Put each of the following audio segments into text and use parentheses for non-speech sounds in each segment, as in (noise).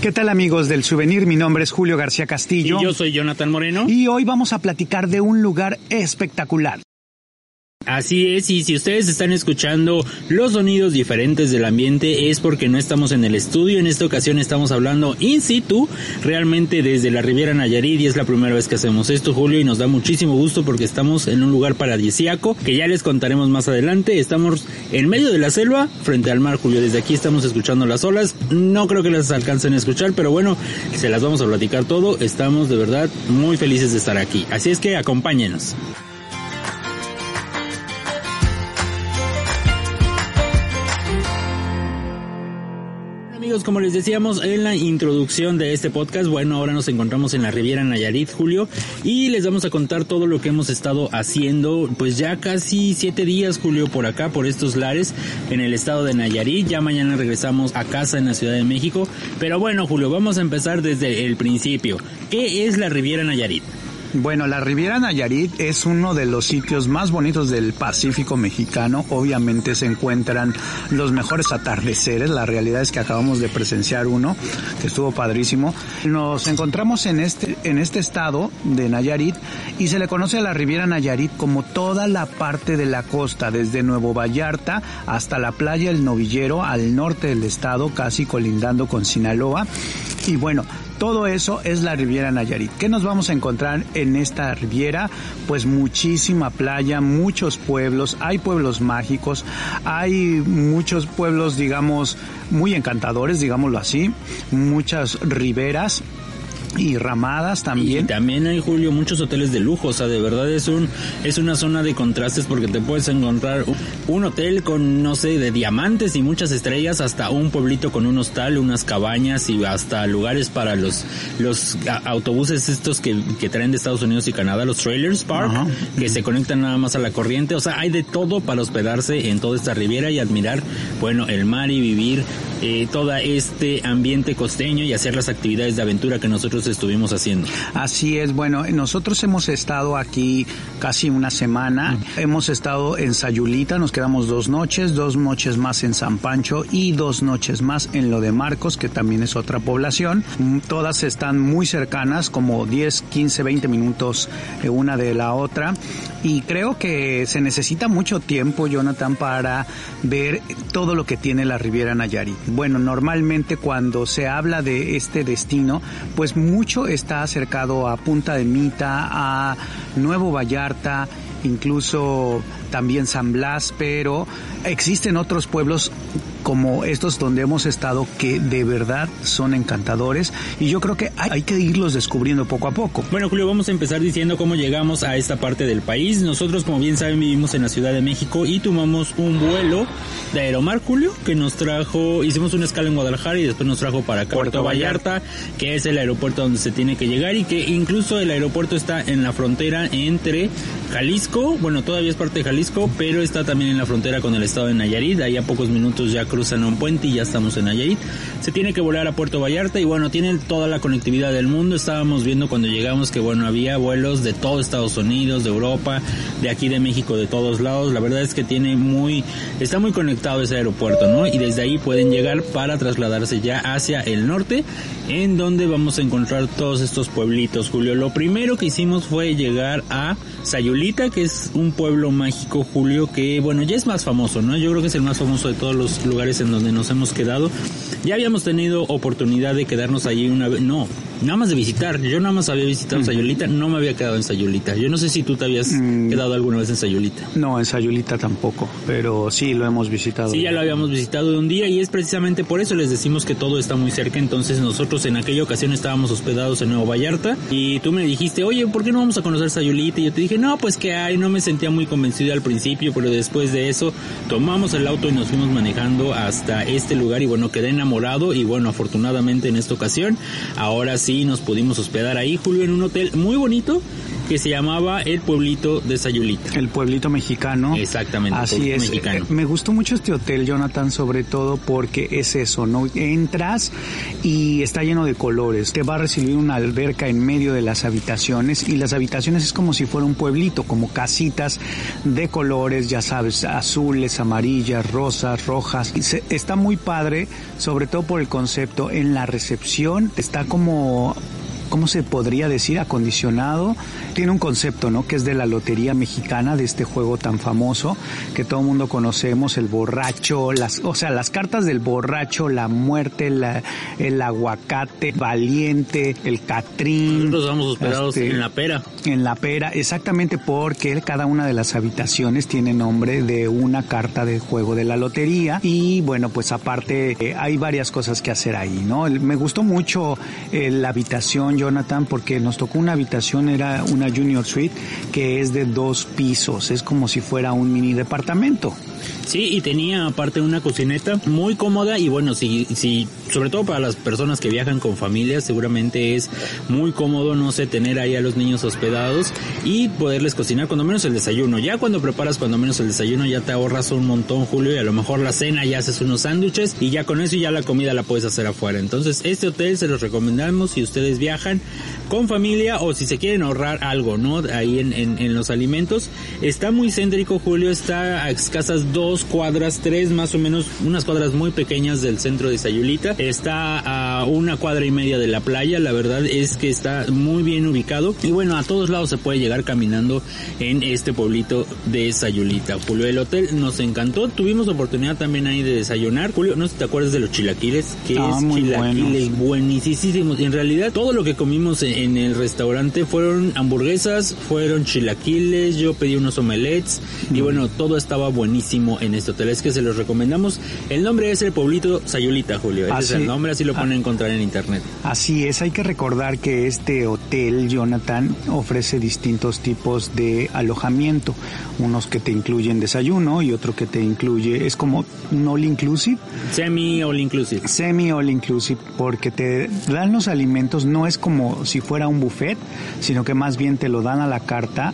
¿Qué tal amigos del souvenir? Mi nombre es Julio García Castillo. Y yo soy Jonathan Moreno. Y hoy vamos a platicar de un lugar espectacular. Así es, y si ustedes están escuchando los sonidos diferentes del ambiente es porque no estamos en el estudio, en esta ocasión estamos hablando in situ, realmente desde la Riviera Nayarit y es la primera vez que hacemos esto, Julio, y nos da muchísimo gusto porque estamos en un lugar paradisíaco que ya les contaremos más adelante. Estamos en medio de la selva, frente al mar, Julio. Desde aquí estamos escuchando las olas. No creo que las alcancen a escuchar, pero bueno, se las vamos a platicar todo. Estamos de verdad muy felices de estar aquí. Así es que acompáñenos. Amigos, como les decíamos en la introducción de este podcast, bueno, ahora nos encontramos en la Riviera Nayarit, Julio, y les vamos a contar todo lo que hemos estado haciendo, pues ya casi siete días, Julio, por acá, por estos lares, en el estado de Nayarit. Ya mañana regresamos a casa en la Ciudad de México. Pero bueno, Julio, vamos a empezar desde el principio. ¿Qué es la Riviera Nayarit? Bueno, la Riviera Nayarit es uno de los sitios más bonitos del Pacífico mexicano. Obviamente se encuentran los mejores atardeceres. La realidad es que acabamos de presenciar uno que estuvo padrísimo. Nos encontramos en este, en este estado de Nayarit y se le conoce a la Riviera Nayarit como toda la parte de la costa, desde Nuevo Vallarta hasta la playa El Novillero al norte del estado, casi colindando con Sinaloa. Y bueno, todo eso es la Riviera Nayarit. ¿Qué nos vamos a encontrar en esta Riviera? Pues muchísima playa, muchos pueblos, hay pueblos mágicos, hay muchos pueblos, digamos, muy encantadores, digámoslo así, muchas riberas y ramadas también. Y también hay Julio muchos hoteles de lujo, o sea, de verdad es un es una zona de contrastes porque te puedes encontrar un hotel con no sé, de diamantes y muchas estrellas hasta un pueblito con un hostal, unas cabañas y hasta lugares para los los autobuses estos que, que traen de Estados Unidos y Canadá, los trailers park, que se conectan nada más a la corriente, o sea, hay de todo para hospedarse en toda esta riviera y admirar, bueno, el mar y vivir eh, todo este ambiente costeño y hacer las actividades de aventura que nosotros estuvimos haciendo. Así es, bueno, nosotros hemos estado aquí casi una semana, hemos estado en Sayulita, nos quedamos dos noches, dos noches más en San Pancho y dos noches más en lo de Marcos, que también es otra población. Todas están muy cercanas, como 10, 15, 20 minutos una de la otra. Y creo que se necesita mucho tiempo, Jonathan, para ver todo lo que tiene la Riviera Nayarit. Bueno, normalmente cuando se habla de este destino, pues mucho está acercado a Punta de Mita, a Nuevo Vallarta, incluso también San Blas, pero existen otros pueblos como estos donde hemos estado que de verdad son encantadores y yo creo que hay que irlos descubriendo poco a poco. Bueno Julio, vamos a empezar diciendo cómo llegamos a esta parte del país. Nosotros como bien saben vivimos en la Ciudad de México y tomamos un vuelo de Aeromar Julio que nos trajo, hicimos una escala en Guadalajara y después nos trajo para Puerto Vallarta, que es el aeropuerto donde se tiene que llegar y que incluso el aeropuerto está en la frontera entre Jalisco, bueno todavía es parte de Jalisco, pero está también en la frontera con el estado de Nayarit, ahí a pocos minutos ya cruzan un puente y ya estamos en Nayarit. Se tiene que volar a Puerto Vallarta y bueno, tienen toda la conectividad del mundo. Estábamos viendo cuando llegamos que bueno, había vuelos de todo Estados Unidos, de Europa, de aquí de México, de todos lados. La verdad es que tiene muy, está muy conectado ese aeropuerto, ¿no? Y desde ahí pueden llegar para trasladarse ya hacia el norte, en donde vamos a encontrar todos estos pueblitos, Julio. Lo primero que hicimos fue llegar a Sayulita, que es un pueblo mágico, Julio, que bueno, ya es más famoso, ¿no? Yo creo que es el más famoso de todos los lugares en donde nos hemos quedado. Ya habíamos tenido oportunidad de quedarnos allí una vez, no, nada más de visitar. Yo nada más había visitado Sayulita, no me había quedado en Sayulita. Yo no sé si tú te habías quedado alguna vez en Sayulita. No, en Sayulita tampoco, pero sí lo hemos visitado. Sí, ya lo habíamos visitado de un día y es precisamente por eso les decimos que todo está muy cerca. Entonces nosotros en aquella ocasión estábamos hospedados en Nuevo Vallarta y tú me dijiste, oye, ¿por qué no vamos a conocer Sayulita? Y yo te dije, no, pues que hay, no me sentía muy convencido al principio, pero después de eso tomamos el auto y nos fuimos manejando hasta este lugar y bueno, quedé enamorado y bueno, afortunadamente en esta ocasión, ahora sí nos pudimos hospedar ahí, Julio, en un hotel muy bonito que se llamaba el pueblito de Sayulita. El pueblito mexicano. Exactamente. Así es. Mexicano. Me gustó mucho este hotel, Jonathan, sobre todo porque es eso, ¿no? Entras y está lleno de colores. Te va a recibir una alberca en medio de las habitaciones y las habitaciones es como si fuera un pueblito, como casitas de colores, ya sabes, azules, amarillas, rosas, rojas. Y se, está muy padre, sobre todo por el concepto. En la recepción está como ¿cómo se podría decir? Acondicionado. Tiene un concepto, ¿no? Que es de la lotería mexicana, de este juego tan famoso que todo el mundo conocemos, el borracho, las, o sea, las cartas del borracho, la muerte, la, el aguacate, valiente, el catrín. Nosotros vamos hospedados este, en la pera. En la pera, exactamente porque cada una de las habitaciones tiene nombre de una carta de juego de la lotería y bueno, pues aparte eh, hay varias cosas que hacer ahí, ¿no? Me gustó mucho eh, la habitación Jonathan, porque nos tocó una habitación, era una Junior Suite, que es de dos pisos, es como si fuera un mini departamento. Sí, y tenía aparte una cocineta muy cómoda y bueno, si, si, sobre todo para las personas que viajan con familias, seguramente es muy cómodo, no sé, tener ahí a los niños hospedados y poderles cocinar cuando menos el desayuno. Ya cuando preparas cuando menos el desayuno ya te ahorras un montón, Julio, y a lo mejor la cena ya haces unos sándwiches y ya con eso ya la comida la puedes hacer afuera. Entonces, este hotel se los recomendamos si ustedes viajan con familia o si se quieren ahorrar algo, ¿no? Ahí en, en, en los alimentos. Está muy céntrico, Julio, está a escasas dos cuadras, tres más o menos, unas cuadras muy pequeñas del centro de Sayulita. Está a una cuadra y media de la playa, la verdad es que está muy bien ubicado. Y bueno, a todos lados se puede llegar caminando en este pueblito de Sayulita. Julio, el hotel nos encantó. Tuvimos oportunidad también ahí de desayunar. Julio, no sé si te acuerdas de los chilaquiles, que Ah, es muy chilaquiles buenísimos. En realidad, todo lo que comimos en, el restaurante fueron hamburguesas, fueron chilaquiles, yo pedí unos omelets y bueno, todo estaba buenísimo en este hotel. Es que se los recomendamos. El nombre es el pueblito Sayulita, Julio. Ese es Así- el nombre, así lo pueden encontrar en internet. Así es, hay que recordar que este hotel, Jonathan, ofrece distintos tipos de alojamiento. Unos que te incluyen desayuno y otro que te incluye, es como un all inclusive, Semi all inclusive. semi all inclusive, porque te dan los alimentos, no es como si fuera un buffet, sino que más bien te lo dan a la carta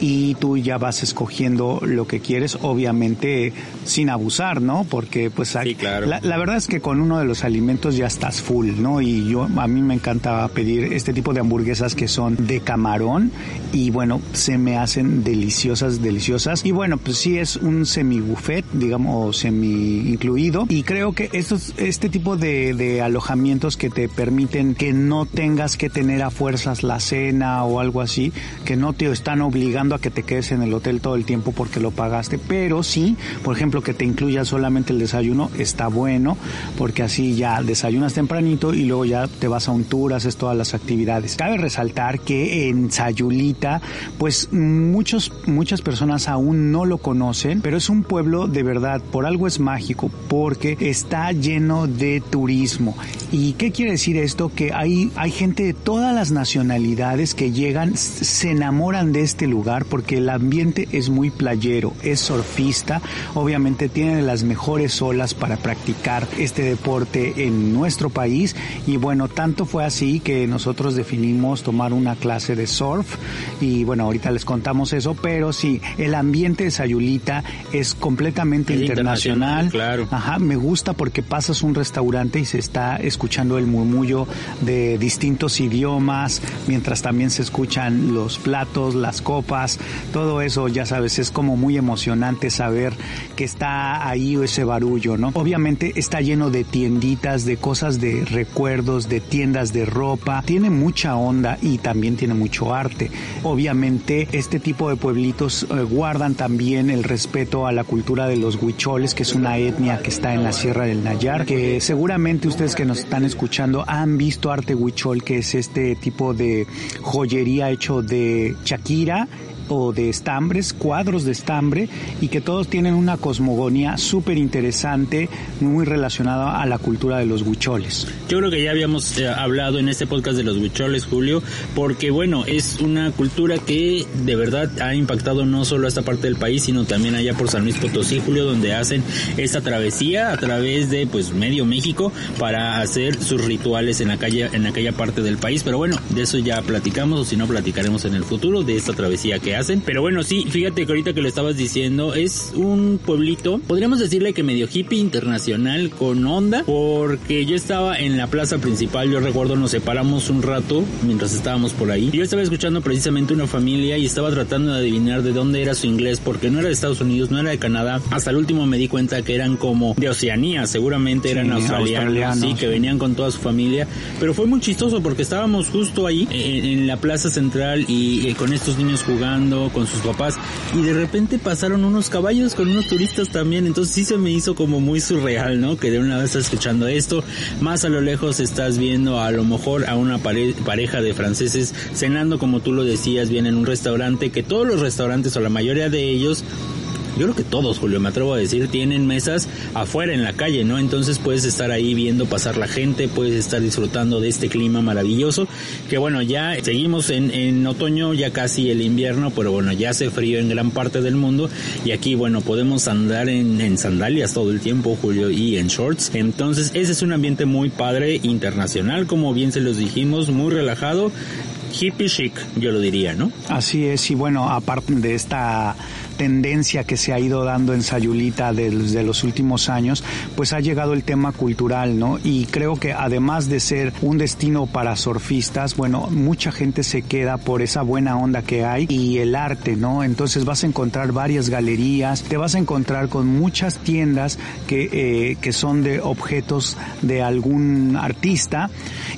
y tú ya vas escogiendo lo que quieres, obviamente sin abusar, ¿no? Porque pues Sí, claro. la, la verdad es que con uno de los alimentos ya estás full, ¿no? Y yo a mí me encanta pedir este tipo de hamburguesas que son de camarón y bueno, se me hacen deliciosas, deliciosas. Y bueno, pues sí es un semi buffet, digamos, semi incluido. Y creo que estos, este tipo de, de alojamientos que te permiten que no tengas que tener a fuerzas la cena o algo así, que no te están obligando a que te quedes en el hotel todo el tiempo porque lo pagaste, pero sí, por ejemplo, que te incluya solamente el desayuno, está bueno, porque así ya desayunas tempranito y luego ya te vas a un tour, haces todas las actividades. Cabe resaltar que en Sayulita, pues muchos, muchas personas aún no lo conocen, pero es un pueblo de verdad, por algo es mágico, porque está lleno de turismo. ¿Y qué quiere decir esto? Que hay, hay gente de todas las nacionalidades que llegan, se enamoran de este lugar porque el ambiente es muy playero, es surfista, obviamente tiene las mejores olas para practicar este deporte en nuestro país y bueno, tanto fue así que nosotros definimos tomar una clase de surf y bueno, ahorita les contamos eso, pero sí, el ambiente de Sayulita es completamente Es internacional. internacional, claro. Ajá, me gusta porque pasas un restaurante y se está escuchando el murmullo de distintos idiomas, mientras también se escuchan los platos, las copas, todo eso, ya sabes, es como muy emocionante saber que está ahí ese barullo, ¿no? Obviamente está lleno de tienditas, de cosas de recuerdos, de tiendas de ropa, tiene mucha onda y también tiene mucho arte. Obviamente este tipo de pueblitos eh, guardan también el respeto a la cultura de los huicholes, que es una etnia que está en la Sierra del Nayar, que seguramente ustedes que nos están escuchando han visto arte huichol, que es este tipo de joyería hecho de Shakira o de estambres, cuadros de estambre y que todos tienen una cosmogonía súper interesante, muy relacionada a la cultura de los huicholes. Yo creo que ya habíamos eh, hablado en este podcast de los huicholes, Julio, porque bueno, es una cultura que de verdad ha impactado no solo a esta parte del país, sino también allá por San Luis Potosí, Julio, donde hacen esta travesía a través de pues medio México para hacer sus rituales en aquella, en aquella parte del país. Pero bueno, de eso ya platicamos, o si no platicaremos en el futuro de esta travesía que hacen. Pero bueno, sí, fíjate que ahorita que lo estabas diciendo, es un pueblito, podríamos decirle que medio hippie internacional con onda, porque yo estaba en la plaza principal, yo recuerdo nos separamos un rato mientras estábamos por ahí. Y yo estaba escuchando precisamente una familia y estaba tratando de adivinar de dónde era su inglés, porque no era de Estados Unidos, no era de Canadá. Hasta el último me di cuenta que eran como de Oceanía, seguramente eran australianos, sí, que venían con toda su familia. Pero fue muy chistoso porque estábamos justo ahí en, la plaza central y, con estos niños jugando con sus papás y de repente pasaron unos caballos con unos turistas también. Entonces sí se me hizo como muy surreal, ¿no? Que de una vez estás escuchando esto, más a lo lejos estás viendo a lo mejor a una pareja de franceses cenando como tú lo decías bien en un restaurante que todos los restaurantes o la mayoría de ellos yo creo que todos, Julio, me atrevo a decir, tienen mesas afuera en la calle, ¿no? Entonces puedes estar ahí viendo pasar la gente, puedes estar disfrutando de este clima maravilloso, que bueno, ya seguimos en, en otoño, ya casi el invierno, pero bueno, ya hace frío en gran parte del mundo y aquí, bueno, podemos andar en, en sandalias todo el tiempo, Julio, y en shorts. Entonces, ese es un ambiente muy padre, internacional, como bien se los dijimos, muy relajado hippie chic, yo lo diría, ¿no? Así es, y bueno, aparte de esta tendencia que se ha ido dando en Sayulita desde los últimos años, pues ha llegado el tema cultural, ¿no? Y creo que además de ser un destino para surfistas, bueno, mucha gente se queda por esa buena onda que hay y el arte, ¿no? Entonces vas a encontrar varias galerías, te vas a encontrar con muchas tiendas que, eh, que son de objetos de algún artista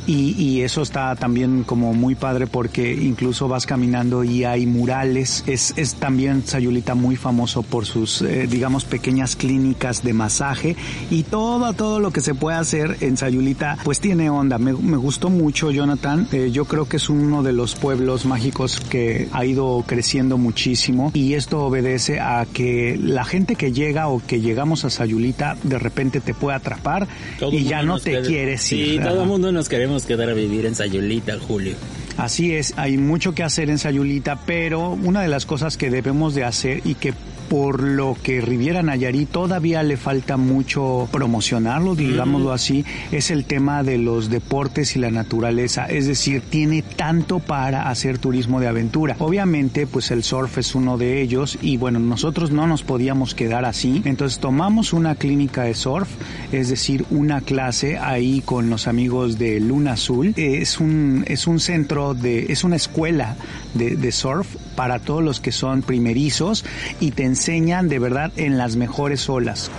y, y eso está también como muy padre porque incluso vas caminando y hay murales. Es, es también Sayulita muy famoso por sus, eh, digamos, pequeñas clínicas de masaje y todo, todo lo que se puede hacer en Sayulita, pues tiene onda. Me, gustó mucho, Jonathan. Eh, yo creo que es uno de los pueblos mágicos que ha ido creciendo muchísimo y esto obedece a que la gente que llega o que llegamos a Sayulita de repente te puede atrapar y ya no te quieres ir. Sí, todo el mundo nos queremos quedar a vivir en Sayulita, Julio. Así es, hay mucho que hacer en Sayulita, pero una de las cosas que debemos de hacer y que por lo que Riviera Nayarit todavía le falta mucho promocionarlo, digámoslo así, es el tema de los deportes y la naturaleza. Es decir, tiene tanto para hacer turismo de aventura. Obviamente, pues el surf es uno de ellos y bueno, nosotros no nos podíamos quedar así. Entonces tomamos una clínica de surf, es decir, una clase ahí con los amigos de Luna Azul. Es un, es un centro de, es una escuela de, de surf para todos los que son primerizos y te enseñan de verdad en las mejores olas.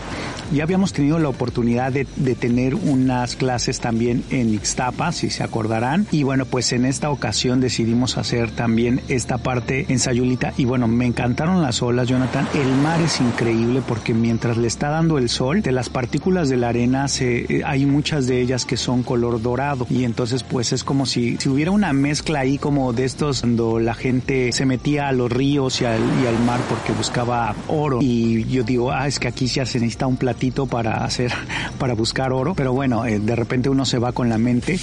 Ya habíamos tenido la oportunidad de, tener unas clases también en Ixtapa, si se acordarán. Y bueno, pues en esta ocasión decidimos hacer también esta parte en Sayulita. Y bueno, me encantaron las olas, Jonathan. El mar es increíble porque mientras le está dando el sol, de las partículas de la arena se, eh, hay muchas de ellas que son color dorado. Y entonces pues es como si, si hubiera una mezcla ahí como de estos cuando la gente se metía a los ríos y al, y al mar porque buscaba oro. Y yo digo, ah, es que aquí ya se necesita un platillo para hacer, (laughs) para buscar oro, pero bueno, eh, de repente uno se va con la mente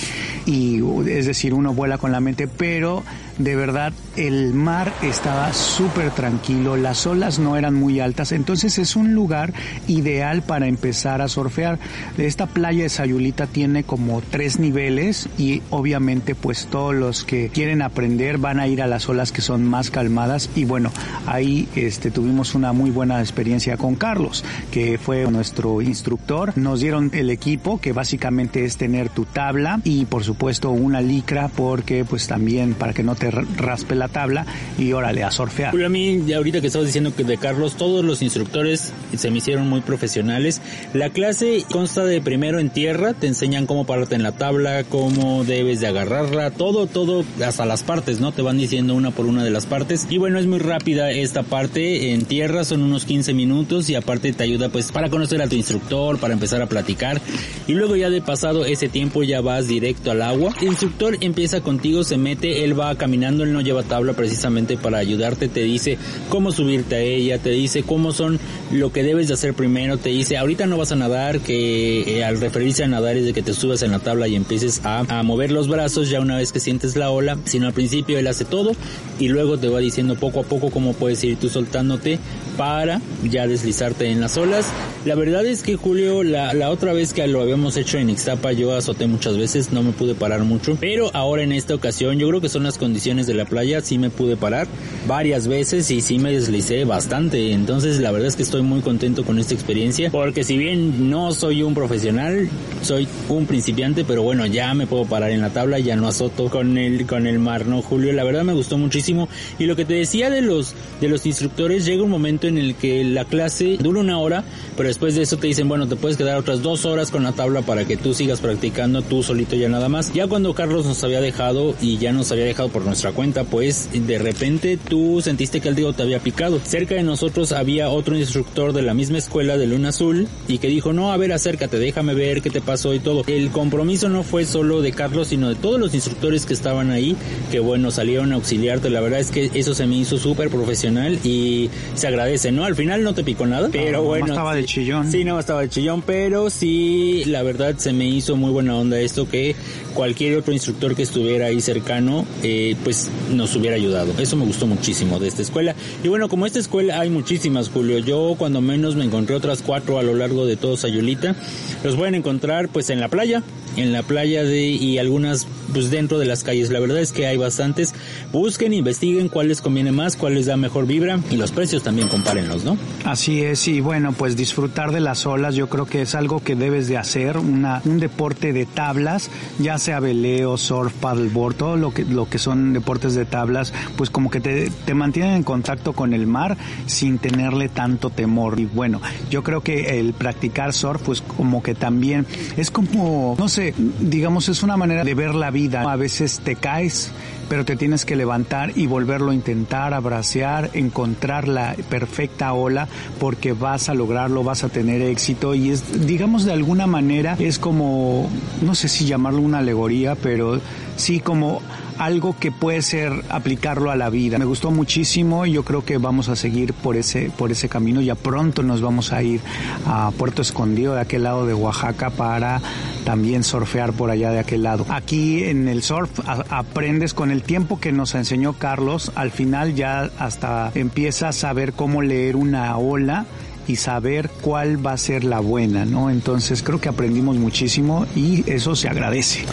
y es decir, uno vuela con la mente, pero de verdad el mar estaba súper tranquilo, las olas no eran muy altas, entonces es un lugar ideal para empezar a surfear. Esta playa de Sayulita tiene como tres niveles y obviamente pues todos los que quieren aprender van a ir a las olas que son más calmadas y bueno, ahí este tuvimos una muy buena experiencia con Carlos, que fue nuestro instructor. Nos dieron el equipo que básicamente es tener tu tabla y por supuesto una licra porque pues también para que no te raspe la tabla y órale a surfear. Pero a mí, ahorita que estabas diciendo que de Carlos, todos los instructores se me hicieron muy profesionales. La clase consta de primero en tierra, te enseñan cómo pararte en la tabla, cómo debes de agarrarla, todo, todo, hasta las partes, ¿no? Te van diciendo una por una de las partes. Y bueno, es muy rápida esta parte en tierra, son unos 15 minutos y aparte te ayuda pues para conocer a tu instructor, para empezar a platicar. Y luego ya de pasado ese tiempo ya vas directo al agua. El instructor empieza contigo, se mete, él va a caminar caminando, él no lleva tabla precisamente para ayudarte, te dice cómo subirte a ella, te dice cómo son lo que debes de hacer primero, te dice ahorita no vas a nadar, que eh, al referirse a nadar es de que te subas en la tabla y empieces a, a mover los brazos ya una vez que sientes la ola, sino al principio él hace todo y luego te va diciendo poco a poco cómo puedes ir tú soltándote para ya deslizarte en las olas. La verdad es que Julio, la, la otra vez que lo habíamos hecho en Ixtapa, yo azoté muchas veces, no me pude parar mucho, pero ahora en esta ocasión yo creo que son las condiciones de la playa, sí me pude parar varias veces y sí me deslicé bastante, entonces la verdad es que estoy muy contento con esta experiencia, porque si bien no soy un profesional, soy un principiante, pero bueno, ya me puedo parar en la tabla, ya no azoto con el, con el mar, ¿no, Julio? La verdad me gustó muchísimo y lo que te decía de los, de los instructores, llega un momento en el que la clase dura una hora, pero después de eso te dicen, bueno, te puedes quedar otras dos horas con la tabla para que tú sigas practicando tú solito ya nada más. Ya cuando Carlos nos había dejado y ya nos había dejado por nuestra cuenta, pues de repente tú sentiste que el dedo te había picado. Cerca de nosotros había otro instructor de la misma escuela de Luna Azul y que dijo, no, a ver, acércate, déjame ver qué te pasó y todo. El compromiso no fue solo de Carlos, sino de todos los instructores que estaban ahí, que bueno, salieron a auxiliarte. La verdad es que eso se me hizo súper profesional y se agradece, ¿no? Al final no te picó nada, pero bueno. No estaba de chillón. Sí, no estaba de chillón, pero sí, la verdad se me hizo muy buena onda esto que cualquier otro instructor que estuviera ahí cercano, eh, pues nos hubiera ayudado. Eso me gustó muchísimo de esta escuela. Y bueno, como esta escuela hay muchísimas, Julio. Yo cuando menos me encontré otras cuatro a lo largo de todo Sayulita. Los pueden encontrar pues en la playa, en la playa de y algunas pues dentro de las calles. La verdad es que hay bastantes. Busquen, investiguen cuál les conviene más, cuál les da mejor vibra y los precios también compárenlos, ¿no? Así es y bueno, pues disfrutar de las olas yo creo que es algo que debes de hacer, una un deporte de tablas, ya sea veleo, surf, paddleboard, todo lo que lo que son deportes de tablas, pues como que te, te mantienen en contacto con el mar sin tenerle tanto temor. Y bueno, yo creo que el practicar surf pues como que también es como no sé, digamos es una manera de ver la vida. A veces te caes, pero te tienes que levantar y volverlo a intentar, abracear, encontrar la perfecta ola, porque vas a lograrlo, vas a tener éxito y es, digamos de alguna manera, es como, no sé si llamarlo una alegoría, pero sí como algo que puede ser aplicarlo a la vida. Me gustó muchísimo y yo creo que vamos a seguir por ese, por ese camino. Ya pronto nos vamos a ir a Puerto Escondido, de aquel lado de Oaxaca, para también surfear por allá de aquel lado. Aquí en el surf aprendes con el tiempo que nos enseñó Carlos, al final ya hasta empiezas a ver cómo leer una ola y saber cuál va a ser la buena, ¿no? Entonces creo que aprendimos muchísimo y eso se agradece.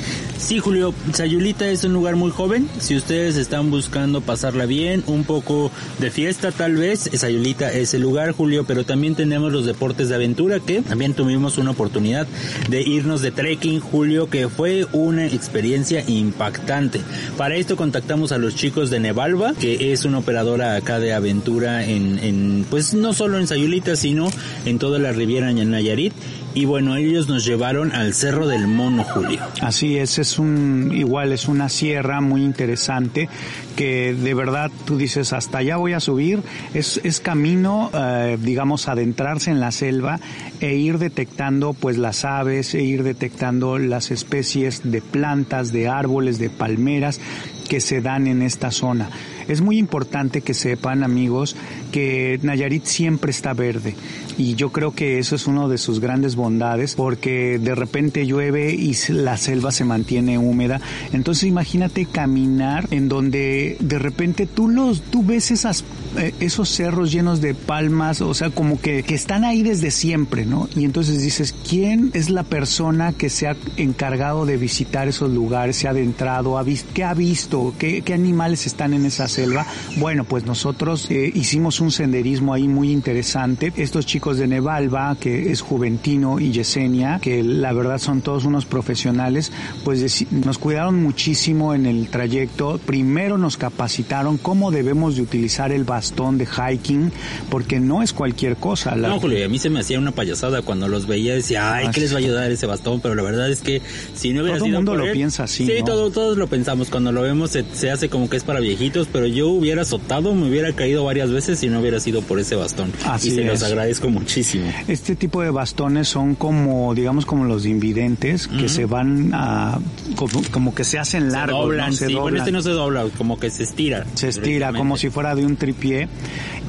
Sí, Julio, Sayulita es un lugar muy joven. Si ustedes están buscando pasarla bien, un poco de fiesta tal vez, Sayulita es el lugar, Julio, pero también tenemos los deportes de aventura que también tuvimos una oportunidad de irnos de trekking, Julio, que fue una experiencia impactante. Para esto contactamos a los chicos de Nevalva, que es una operadora acá de aventura en, en pues no solo en Sayulita, sino en toda la Riviera Nayarit y bueno, ellos nos llevaron al Cerro del Mono, Julio. Así es, es un, igual es una sierra muy interesante que de verdad tú dices hasta allá voy a subir, es, es camino, eh, digamos, adentrarse en la selva e ir detectando pues las aves, e ir detectando las especies de plantas, de árboles, de palmeras que se dan en esta zona. Es muy importante que sepan, amigos, que Nayarit siempre está verde. Y yo creo que eso es uno de sus grandes bondades, porque de repente llueve y la selva se mantiene húmeda. Entonces imagínate caminar en donde de repente tú los, tú ves esas, eh, esos cerros llenos de palmas, o sea, como que, que están ahí desde siempre, ¿no? Y entonces dices, ¿quién es la persona que se ha encargado de visitar esos lugares, se ha adentrado, ha visto, qué ha visto, qué, qué animales están en esa selva? Bueno, pues nosotros eh, hicimos un senderismo ahí muy interesante. Estos chicos de Nevalva, que es Juventino y Yesenia, que la verdad son todos unos profesionales, pues nos cuidaron muchísimo en el trayecto. Primero nos capacitaron cómo debemos de utilizar el bastón de hiking, porque no es cualquier cosa. La... No, Julio, a mí se me hacía una payasada cuando los veía, decía, ay, ¿qué les va a ayudar ese bastón? Pero la verdad es que si no hubiera todo sido el mundo por lo él- piensa así. Sí, ¿no? todo, todos lo pensamos. Cuando lo vemos se, se hace como que es para viejitos, pero yo hubiera azotado, me hubiera caído varias veces si no hubiera sido por ese bastón. Así y se los es. agradezco muchísimo. Este tipo de bastones son como, digamos, como los de invidentes, que se van a, como, como que se hacen Se largos, doblan, ¿no? Se sí. Bueno, doblan. este no se dobla, como que se estira. se estira como si fuera de un tripié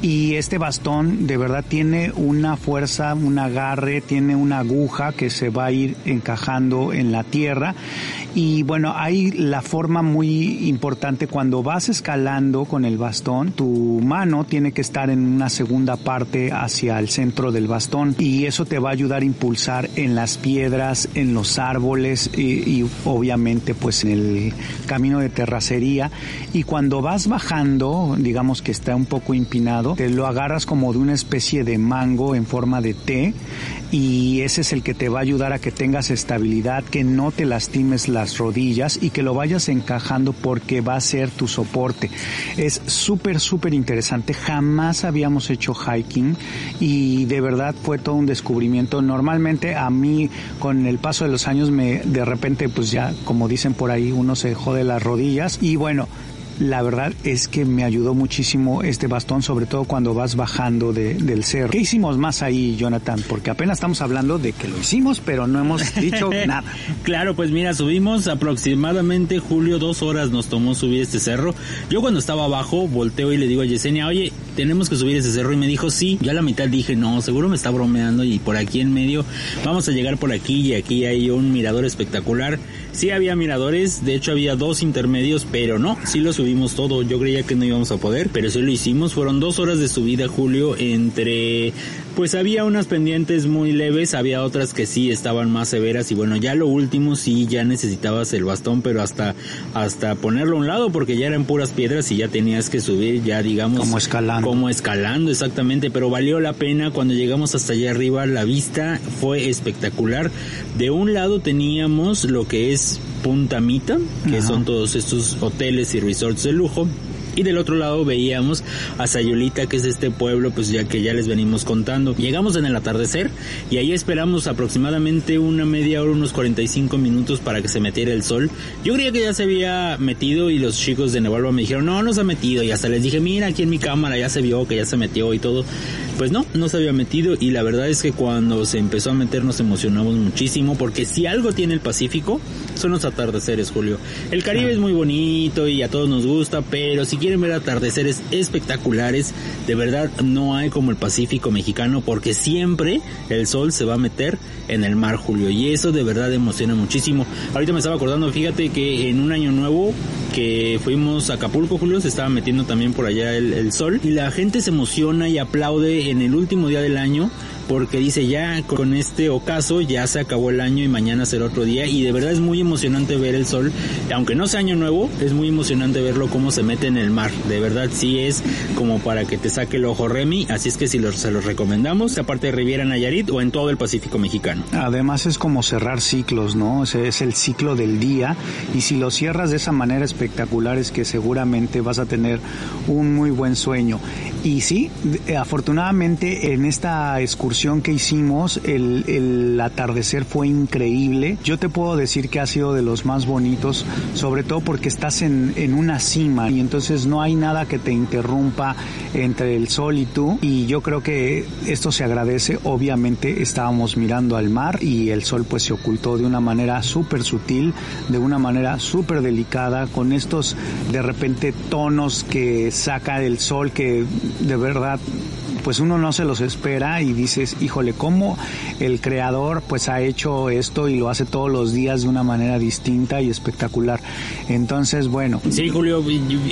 y este bastón de verdad tiene una fuerza, un agarre, tiene una aguja que se va a ir encajando en la tierra y bueno, hay la forma muy importante cuando vas escalando con el bastón, tu mano tiene que estar en una segunda parte hacia el centro del bastón y eso te va a ayudar a impulsar en las piedras, en los árboles y, y obviamente pues en el camino de terracería. Y cuando vas bajando, digamos que está un poco empinado, te lo agarras como de una especie de mango en forma de T y ese es el que te va a ayudar a que tengas estabilidad, que no te lastimes las rodillas y que lo vayas encajando porque va a ser tu soporte. Es súper, súper interesante. Jamás habíamos hecho hiking y de verdad fue todo un descubrimiento. Normalmente a mí con el paso de los años me de repente pues ya como dicen por ahí uno se jode las rodillas y bueno, la verdad es que me ayudó muchísimo este bastón, sobre todo cuando vas bajando de- del cerro. ¿Qué hicimos más ahí, Jonathan? Porque apenas estamos hablando de que lo hicimos, pero no hemos (laughs) dicho nada. Claro, pues mira, subimos aproximadamente, Julio, dos horas nos tomó subir este cerro. Yo cuando estaba abajo, volteo y le digo a Yesenia, oye, tenemos que subir ese cerro. Y me dijo, sí. Yo a la mitad dije, no, seguro me está bromeando. Y por aquí en medio, vamos a llegar por aquí y aquí hay un mirador espectacular. Sí había miradores, de hecho había dos intermedios, pero no, sí lo subimos todo. Yo creía que no íbamos a poder, pero sí lo hicimos. Fueron dos horas de subida, Julio, entre... Pues había unas pendientes muy leves, había otras que sí estaban más severas y bueno, ya lo último sí ya necesitabas el bastón, pero hasta hasta ponerlo a un lado porque ya eran puras piedras y ya tenías que subir ya digamos Como escalando. como escalando exactamente, pero valió la pena cuando llegamos hasta allá arriba, la vista fue espectacular. De un lado teníamos lo que es Punta Mita, que Ajá. son todos estos hoteles y resorts de lujo. Y del otro lado veíamos a Sayulita, que es este pueblo, pues ya que ya les venimos contando. Llegamos en el atardecer y ahí esperamos aproximadamente una media hora, unos 45 minutos para que se metiera el sol. Yo creía que ya se había metido y los chicos de Nevalva me dijeron, no, no se ha metido. Y hasta les dije, mira, aquí en mi cámara ya se vio que ya se metió y todo. Pues no, no se había metido y la verdad es que cuando se empezó a meter nos emocionamos muchísimo porque si algo tiene el Pacífico son los atardeceres, Julio. El Caribe es muy bonito y a todos nos gusta, pero si quieren ver atardeceres espectaculares, de verdad no hay como el Pacífico mexicano porque siempre el sol se va a meter en el mar, Julio, y eso de verdad emociona muchísimo. Ahorita me estaba acordando, fíjate que en un año nuevo que fuimos a Acapulco, Julio, se estaba metiendo también por allá el, el sol y la gente se emociona y aplaude en el último día del año porque dice ya con este ocaso ya se acabó el año y mañana será otro día y de verdad es muy emocionante ver el sol, aunque no sea año nuevo, es muy emocionante verlo cómo se mete en el mar, de verdad sí es como para que te saque el ojo Remy, así es que si los, se los recomendamos, aparte de Riviera Nayarit o en todo el Pacífico mexicano. Además es como cerrar ciclos, ¿no? Es el ciclo del día y si lo cierras de esa manera espectacular es que seguramente vas a tener un muy buen sueño. Y sí, afortunadamente en esta excursión que hicimos el, atardecer fue increíble. Yo te puedo decir que ha sido de los más bonitos, sobre todo porque estás en, en una cima y entonces no hay nada que te interrumpa entre el sol y tú y yo creo que esto se agradece. Obviamente estábamos mirando al mar y el sol pues se ocultó de una manera súper sutil, de una manera súper delicada, con estos de repente tonos que saca el sol que de verdad pues uno no se los espera y dices, híjole, cómo el creador pues ha hecho esto y lo hace todos los días de una manera distinta y espectacular. Entonces, bueno, Sí, Julio,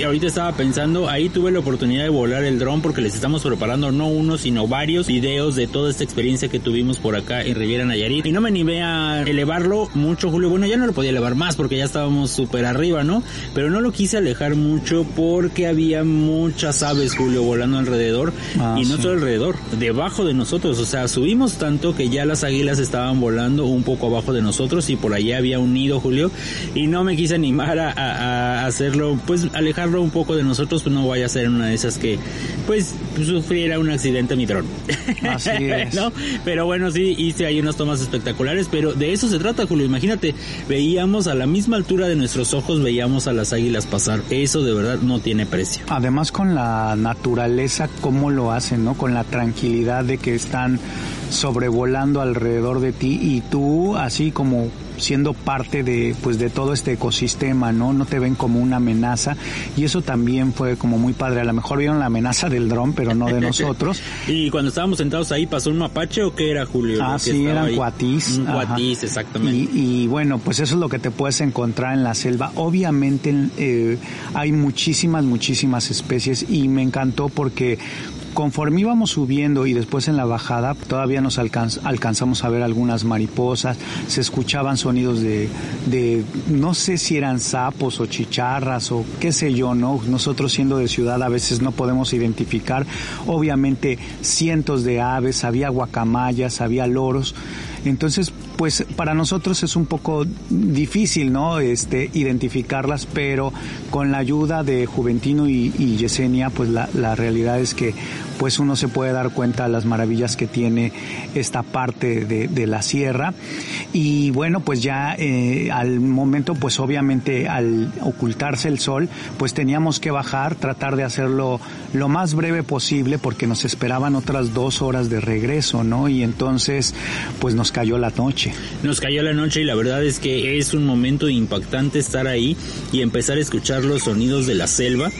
ahorita estaba pensando, ahí tuve la oportunidad de volar el dron porque les estamos preparando no uno, sino varios videos de toda esta experiencia que tuvimos por acá en Riviera Nayarit. Y no me animé a elevarlo mucho, Julio. Bueno, ya no lo podía elevar más porque ya estábamos súper arriba, ¿no? Pero no lo quise alejar mucho porque había muchas aves, Julio, volando alrededor. Ah, y no sí. Nuestro alrededor, debajo de nosotros. O sea, subimos tanto que ya las águilas estaban volando un poco abajo de nosotros y por allá había un nido, Julio. Y no me quise animar a, hacerlo, pues alejarlo un poco de nosotros, pues no vaya a ser una de esas que, pues, sufriera un accidente mi dron. Así (laughs) es. ¿No? Pero bueno, sí, hice ahí unas tomas espectaculares, pero de eso se trata, Julio. Imagínate, veíamos a la misma altura de nuestros ojos, veíamos a las águilas pasar. Eso de verdad no tiene precio. Además con la naturaleza, cómo lo hacen, ¿no? Con la tranquilidad de que están sobrevolando alrededor de ti y tú así como siendo parte de pues de todo este ecosistema, ¿no? No te ven como una amenaza y eso también fue como muy padre. A lo mejor vieron la amenaza del dron, pero no de (laughs) nosotros. y cuando estábamos sentados ahí pasó un mapache o qué era Julio? Ah, sí, eran cuatís. Un cuatís, exactamente. Y, bueno, pues eso es lo que te puedes encontrar en la selva. Obviamente eh, hay muchísimas, muchísimas especies y me encantó porque Conforme íbamos subiendo y después en la bajada, todavía nos alcanzamos a ver algunas mariposas, se escuchaban sonidos de, de, no sé si eran sapos o chicharras o qué sé yo, ¿no? Nosotros siendo de ciudad a veces no podemos identificar, obviamente cientos de aves, había guacamayas, había loros, entonces pues para nosotros es un poco difícil, ¿no? Este, identificarlas, pero con la ayuda de Juventino y, Yesenia, pues la, la, realidad es que pues uno se puede dar cuenta de las maravillas que tiene esta parte de, de la sierra. Y bueno, pues ya eh, al momento, pues obviamente al ocultarse el sol, pues teníamos que bajar, tratar de hacerlo lo más breve posible porque nos esperaban otras dos horas de regreso, ¿no? Y entonces, pues nos cayó la noche. Nos cayó la noche y la verdad es que es un momento impactante estar ahí y empezar a escuchar los sonidos de la selva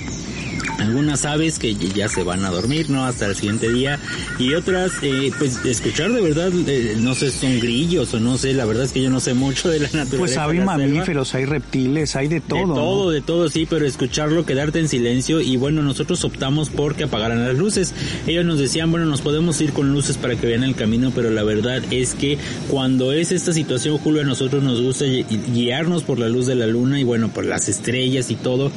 algunas aves que ya se van a dormir, ¿no? Hasta el siguiente día y otras, eh, pues escuchar de verdad, eh, no sé, son grillos o no sé, la verdad es que yo no sé mucho de la naturaleza. Pues hay mamíferos, hay reptiles, hay de todo. De todo, de todo, sí, pero escucharlo, quedarte en silencio y bueno, nosotros optamos por que apagaran las luces. Ellos nos decían, bueno, nos podemos ir con luces para que vean el camino, pero la verdad es que cuando es esta situación, Julio, a nosotros nos gusta guiarnos por la luz de la luna y bueno, por las estrellas y todo,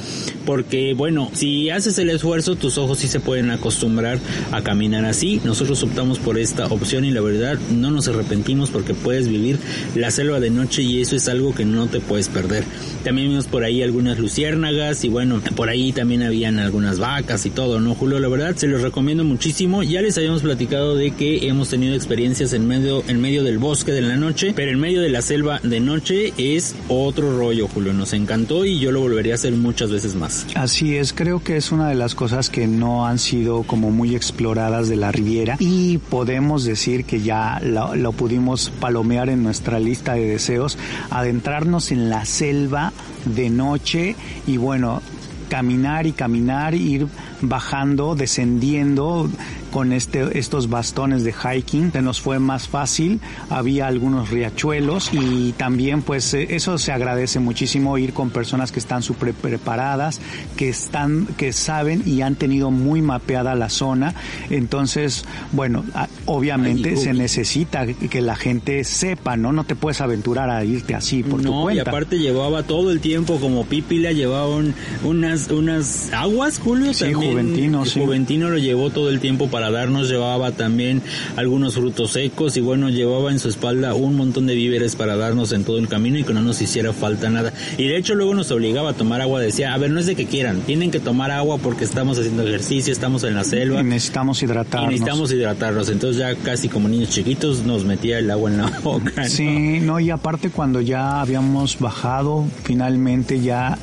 porque bueno, si haces el esfuerzo, tus ojos sí se pueden acostumbrar a caminar así. Nosotros optamos por esta opción y la verdad no nos arrepentimos porque puedes vivir la selva de noche y eso es algo que no te puedes perder. También vimos por ahí algunas luciérnagas y bueno, por ahí también habían algunas vacas y todo, ¿no, Julio? La verdad se los recomiendo muchísimo. Ya les habíamos platicado de que hemos tenido experiencias en medio, en medio del bosque de la noche, pero en medio de la selva de noche es otro rollo, Julio. Nos encantó y yo lo volvería a hacer muchas veces más. Así es, creo que es una de las cosas que no han sido como muy exploradas de la Riviera. Y podemos decir que ya lo, pudimos palomear en nuestra lista de deseos, adentrarnos en la selva de noche y bueno, caminar y caminar, ir bajando, descendiendo, con este, estos bastones de hiking. Se nos fue más fácil, había algunos riachuelos y también pues eh, eso se agradece muchísimo ir con personas que están súper preparadas, que están, que saben y han tenido muy mapeada la zona. Entonces, bueno, obviamente se necesita que la gente sepa, ¿no? No te puedes aventurar a irte así por tu cuenta. y aparte llevaba todo el tiempo como Pipila, llevaban unas, unas aguas, Julio. Sí, Juventino, sí. Juventino lo llevó todo el tiempo para darnos, llevaba también algunos frutos secos y bueno, llevaba en su espalda un montón de víveres para darnos en todo el camino y que no nos hiciera falta nada. Y de hecho luego nos obligaba a tomar agua, decía, a ver, no es de que quieran, tienen que tomar agua porque estamos haciendo ejercicio, estamos en la selva. Y necesitamos hidratarnos. Y necesitamos hidratarnos, entonces ya casi como niños chiquitos nos metía el agua en la (laughs) boca. Sí, no, y aparte cuando ya habíamos bajado finalmente ya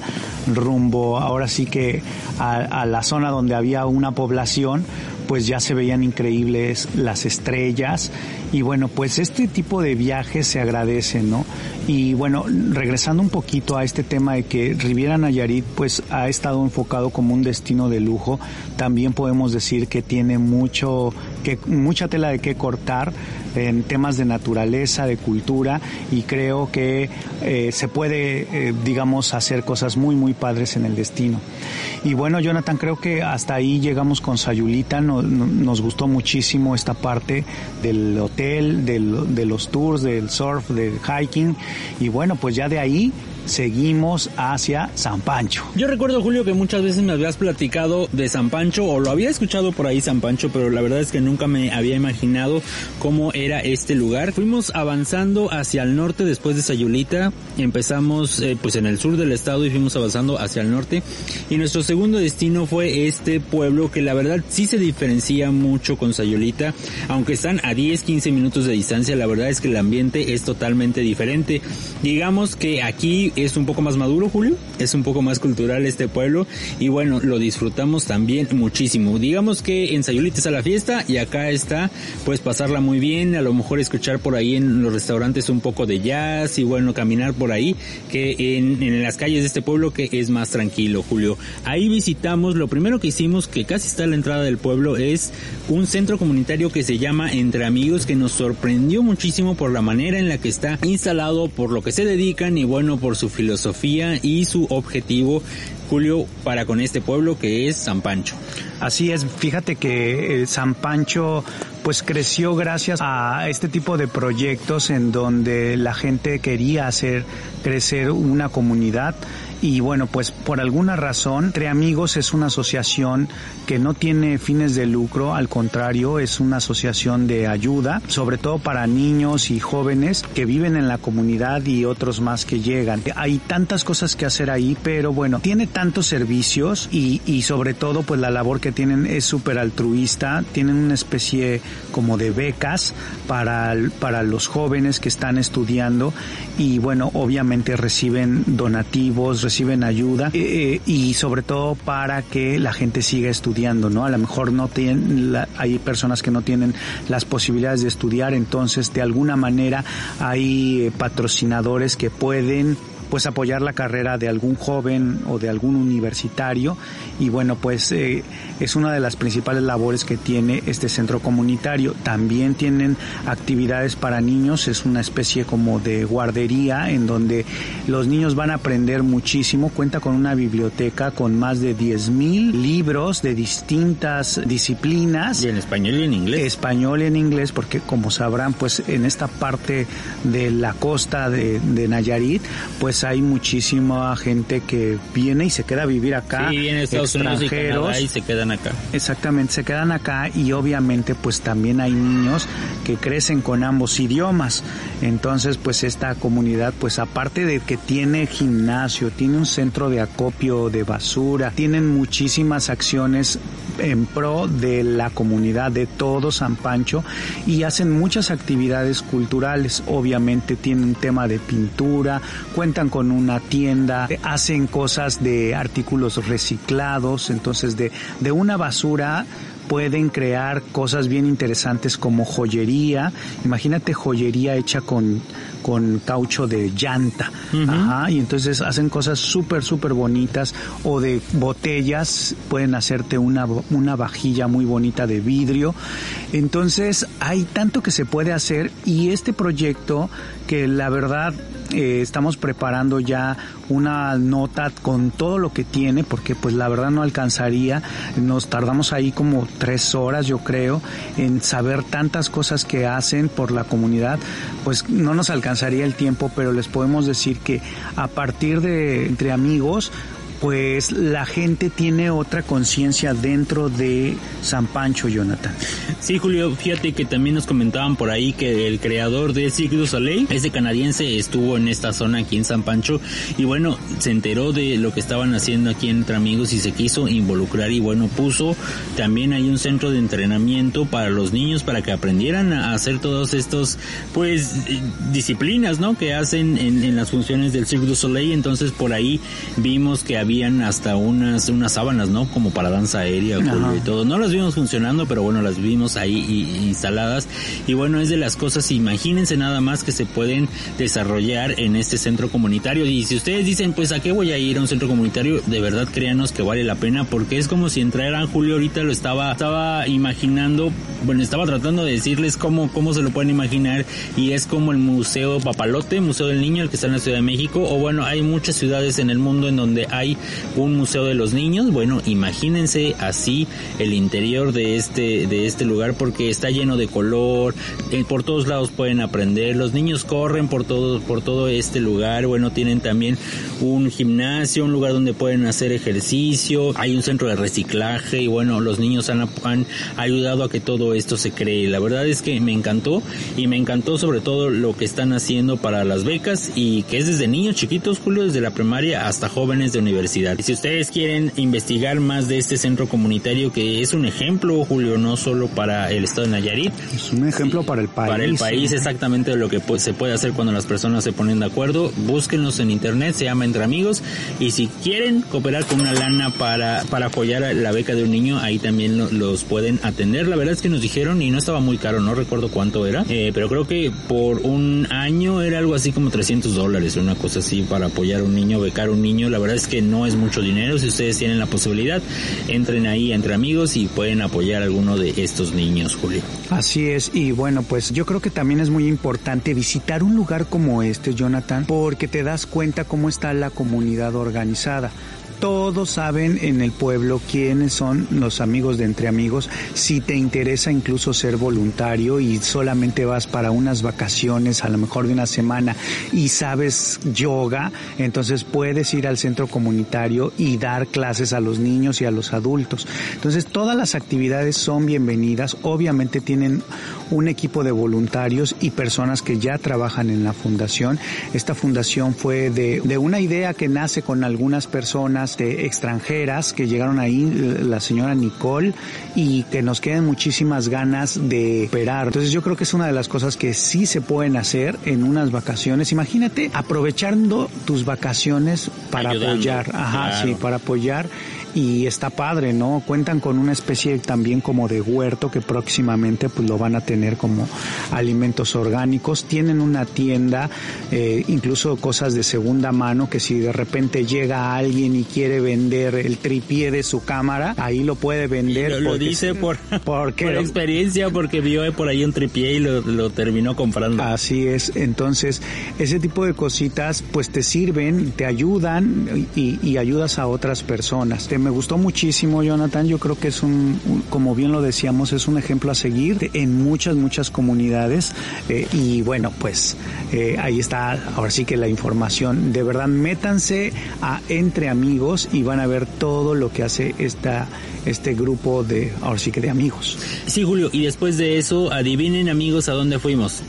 rumbo, ahora sí que a, a la zona donde había una población, pues ya se veían increíbles las estrellas y bueno, pues este tipo de viajes se agradece, ¿no? Y bueno, regresando un poquito a este tema de que Riviera Nayarit pues ha estado enfocado como un destino de lujo, también podemos decir que tiene mucho que mucha tela de qué cortar en temas de naturaleza, de cultura y creo que eh, se puede, eh, digamos, hacer cosas muy, muy padres en el destino. Y bueno, Jonathan, creo que hasta ahí llegamos con Sayulita, nos gustó muchísimo esta parte del hotel, del, de los tours, del surf, del hiking y bueno, pues ya de ahí seguimos hacia San Pancho. Yo recuerdo, Julio, que muchas veces me habías platicado de San Pancho o lo había escuchado por ahí San Pancho, pero la verdad es que nunca me había imaginado cómo era este lugar. Fuimos avanzando hacia el norte después de Sayulita, empezamos eh, pues en el sur del estado y fuimos avanzando hacia el norte y nuestro segundo destino fue este pueblo que la verdad sí se diferencia mucho con Sayulita, aunque están a 10, 15 minutos de distancia, la verdad es que el ambiente es totalmente diferente. Digamos que aquí es un poco más maduro, Julio, es un poco más cultural este pueblo y bueno, lo disfrutamos también muchísimo. Digamos que en Sayulita está la fiesta y acá está pues pasarla muy bien, a lo mejor escuchar por ahí en los restaurantes un poco de jazz y bueno, caminar por ahí, que en, en las calles de este pueblo que es más tranquilo, Julio. Ahí visitamos, lo primero que hicimos, que casi está a la entrada del pueblo, es un centro comunitario que se llama Entre Amigos, que nos sorprendió muchísimo por la manera en la que está instalado, por lo que se dedican y bueno, por su filosofía y su objetivo, Julio, para con este pueblo que es San Pancho. Así es, fíjate que eh, San Pancho pues creció gracias a este tipo de proyectos en donde la gente quería hacer crecer una comunidad y bueno, pues por alguna razón, Entre Amigos es una asociación que no tiene fines de lucro, al contrario, es una asociación de ayuda, sobre todo para niños y jóvenes que viven en la comunidad y otros más que llegan. Hay tantas cosas que hacer ahí, pero bueno, tiene tantos servicios y, y sobre todo pues la labor que tienen es súper altruista, tienen una especie como de becas para, para los jóvenes que están estudiando y bueno, obviamente reciben donativos, reciben ayuda eh, y sobre todo para que la gente siga estudiando, ¿no? A lo mejor no tienen, hay personas que no tienen las posibilidades de estudiar, entonces de alguna manera hay eh, patrocinadores que pueden pues apoyar la carrera de algún joven o de algún universitario y bueno pues eh, es una de las principales labores que tiene este centro comunitario. También tienen actividades para niños, es una especie como de guardería en donde los niños van a aprender muchísimo, cuenta con una biblioteca con más de 10.000 libros de distintas disciplinas. Y en español y en inglés. Español y en inglés porque como sabrán pues en esta parte de la costa de, de Nayarit pues hay muchísima gente que viene y se queda a vivir acá. Sí, viene Estados Unidos y, Canadá y se quedan acá. Exactamente, se quedan acá y obviamente pues también hay niños que crecen con ambos idiomas. Entonces pues esta comunidad pues aparte de que tiene gimnasio, tiene un centro de acopio de basura, tienen muchísimas acciones en pro de la comunidad de todo San Pancho y hacen muchas actividades culturales. Obviamente tienen tema de pintura, cuentan con una tienda, hacen cosas de artículos reciclados, entonces de, de una basura pueden crear cosas bien interesantes como joyería. Imagínate joyería hecha con, con caucho de llanta. Ajá, y entonces hacen cosas súper, súper bonitas. O de botellas, pueden hacerte una, una vajilla muy bonita de vidrio. Entonces hay tanto que se puede hacer y este proyecto que la verdad eh, estamos preparando ya una nota con todo lo que tiene, porque pues la verdad no alcanzaría. Nos tardamos ahí como tres horas, yo creo, en saber tantas cosas que hacen por la comunidad, pues no nos alcanzaría el tiempo, pero les podemos decir que a partir de entre amigos, pues la gente tiene otra conciencia dentro de San Pancho, Jonathan. Sí, Julio, fíjate que también nos comentaban por ahí que el creador de du Soleil, ese canadiense, estuvo en esta zona aquí en San Pancho y bueno, se enteró de lo que estaban haciendo aquí entre amigos y se quiso involucrar y bueno, puso también hay un centro de entrenamiento para los niños para que aprendieran a hacer todos estos, pues, disciplinas, ¿no? Que hacen en, en las funciones del Cirque du Soleil, entonces por ahí vimos que había hasta unas unas sábanas, ¿no? Como para danza aérea y todo. No las vimos funcionando, pero bueno, las vimos ahí instaladas. Y bueno, es de las cosas, imagínense nada más que se pueden desarrollar en este centro comunitario. Y si ustedes dicen, pues a qué voy a ir a un centro comunitario, de verdad créanos que vale la pena porque es como si entraran Julio ahorita lo estaba, estaba imaginando, bueno, estaba tratando de decirles cómo, cómo se lo pueden imaginar y es como el Museo Papalote, Museo del Niño, el que está en la Ciudad de México, o bueno, hay muchas ciudades en el mundo en donde hay un museo de los niños. Bueno, imagínense así el interior de este, de este lugar porque está lleno de color, eh, por todos lados pueden aprender, los niños corren por todo, por todo este lugar, bueno, tienen también un gimnasio, un lugar donde pueden hacer ejercicio, hay un centro de reciclaje y bueno, los niños han, han ayudado a que todo esto se cree. La verdad es que me encantó y me encantó sobre todo lo que están haciendo para las becas y que es desde niños chiquitos, Julio, desde la primaria hasta jóvenes de universidad. Y si ustedes quieren investigar más de este centro comunitario que es un ejemplo, Julio, no solo para el estado de Nayarit. Es un ejemplo para el país. Para el país exactamente de lo que se puede hacer cuando las personas se ponen de acuerdo. Búsquenlos en internet, se llama Entre Amigos. Y si quieren cooperar con una lana para, para apoyar la beca de un niño, ahí también los pueden atender. La verdad es que nos dijeron y no estaba muy caro, no recuerdo cuánto era, eh, pero creo que por un año era algo así como 300 dólares, una cosa así para apoyar a un niño, becar a un niño. La verdad es que no es mucho dinero. Si ustedes tienen la posibilidad, entren ahí entre amigos y pueden apoyar a alguno de estos niños, Julio. Así es, y bueno, pues yo creo que también es muy importante visitar un lugar como este, Jonathan, porque te das cuenta cómo está la comunidad organizada todos saben en el pueblo quiénes son los amigos de entre amigos. Si te interesa incluso ser voluntario y solamente vas para unas vacaciones, a lo mejor de una semana, y sabes yoga, entonces puedes ir al centro comunitario y dar clases a los niños y a los adultos. Entonces todas las actividades son bienvenidas. Obviamente tienen un equipo de voluntarios y personas que ya trabajan en la fundación. Esta fundación fue de, de una idea que nace con algunas personas este, extranjeras que llegaron ahí, la señora Nicole, y que nos quedan muchísimas ganas de operar. Entonces yo creo que es una de las cosas que sí se pueden hacer en unas vacaciones. Imagínate aprovechando tus vacaciones para apoyar, ajá, sí, para apoyar y está padre, ¿no? Cuentan con una especie también como de huerto que próximamente pues lo van a tener como alimentos orgánicos. Tienen una tienda, eh, incluso cosas de segunda mano que si de repente llega alguien y quiere vender el tripié de su cámara, ahí lo puede vender. Lo, dice por, porque, (laughs) por experiencia porque vio por ahí un tripié y lo, terminó comprando. Así es, entonces ese tipo de cositas pues te sirven, te ayudan y, y ayudas a otras personas me gustó muchísimo, Jonathan. Yo creo que es un, como bien lo decíamos, es un ejemplo a seguir en muchas, muchas comunidades. Eh, y bueno, pues eh, ahí está, ahora sí que la información. De verdad, métanse a Entre Amigos y van a ver todo lo que hace esta, este grupo de, ahora sí que de amigos. Sí, Julio, y después de eso, adivinen amigos a dónde fuimos.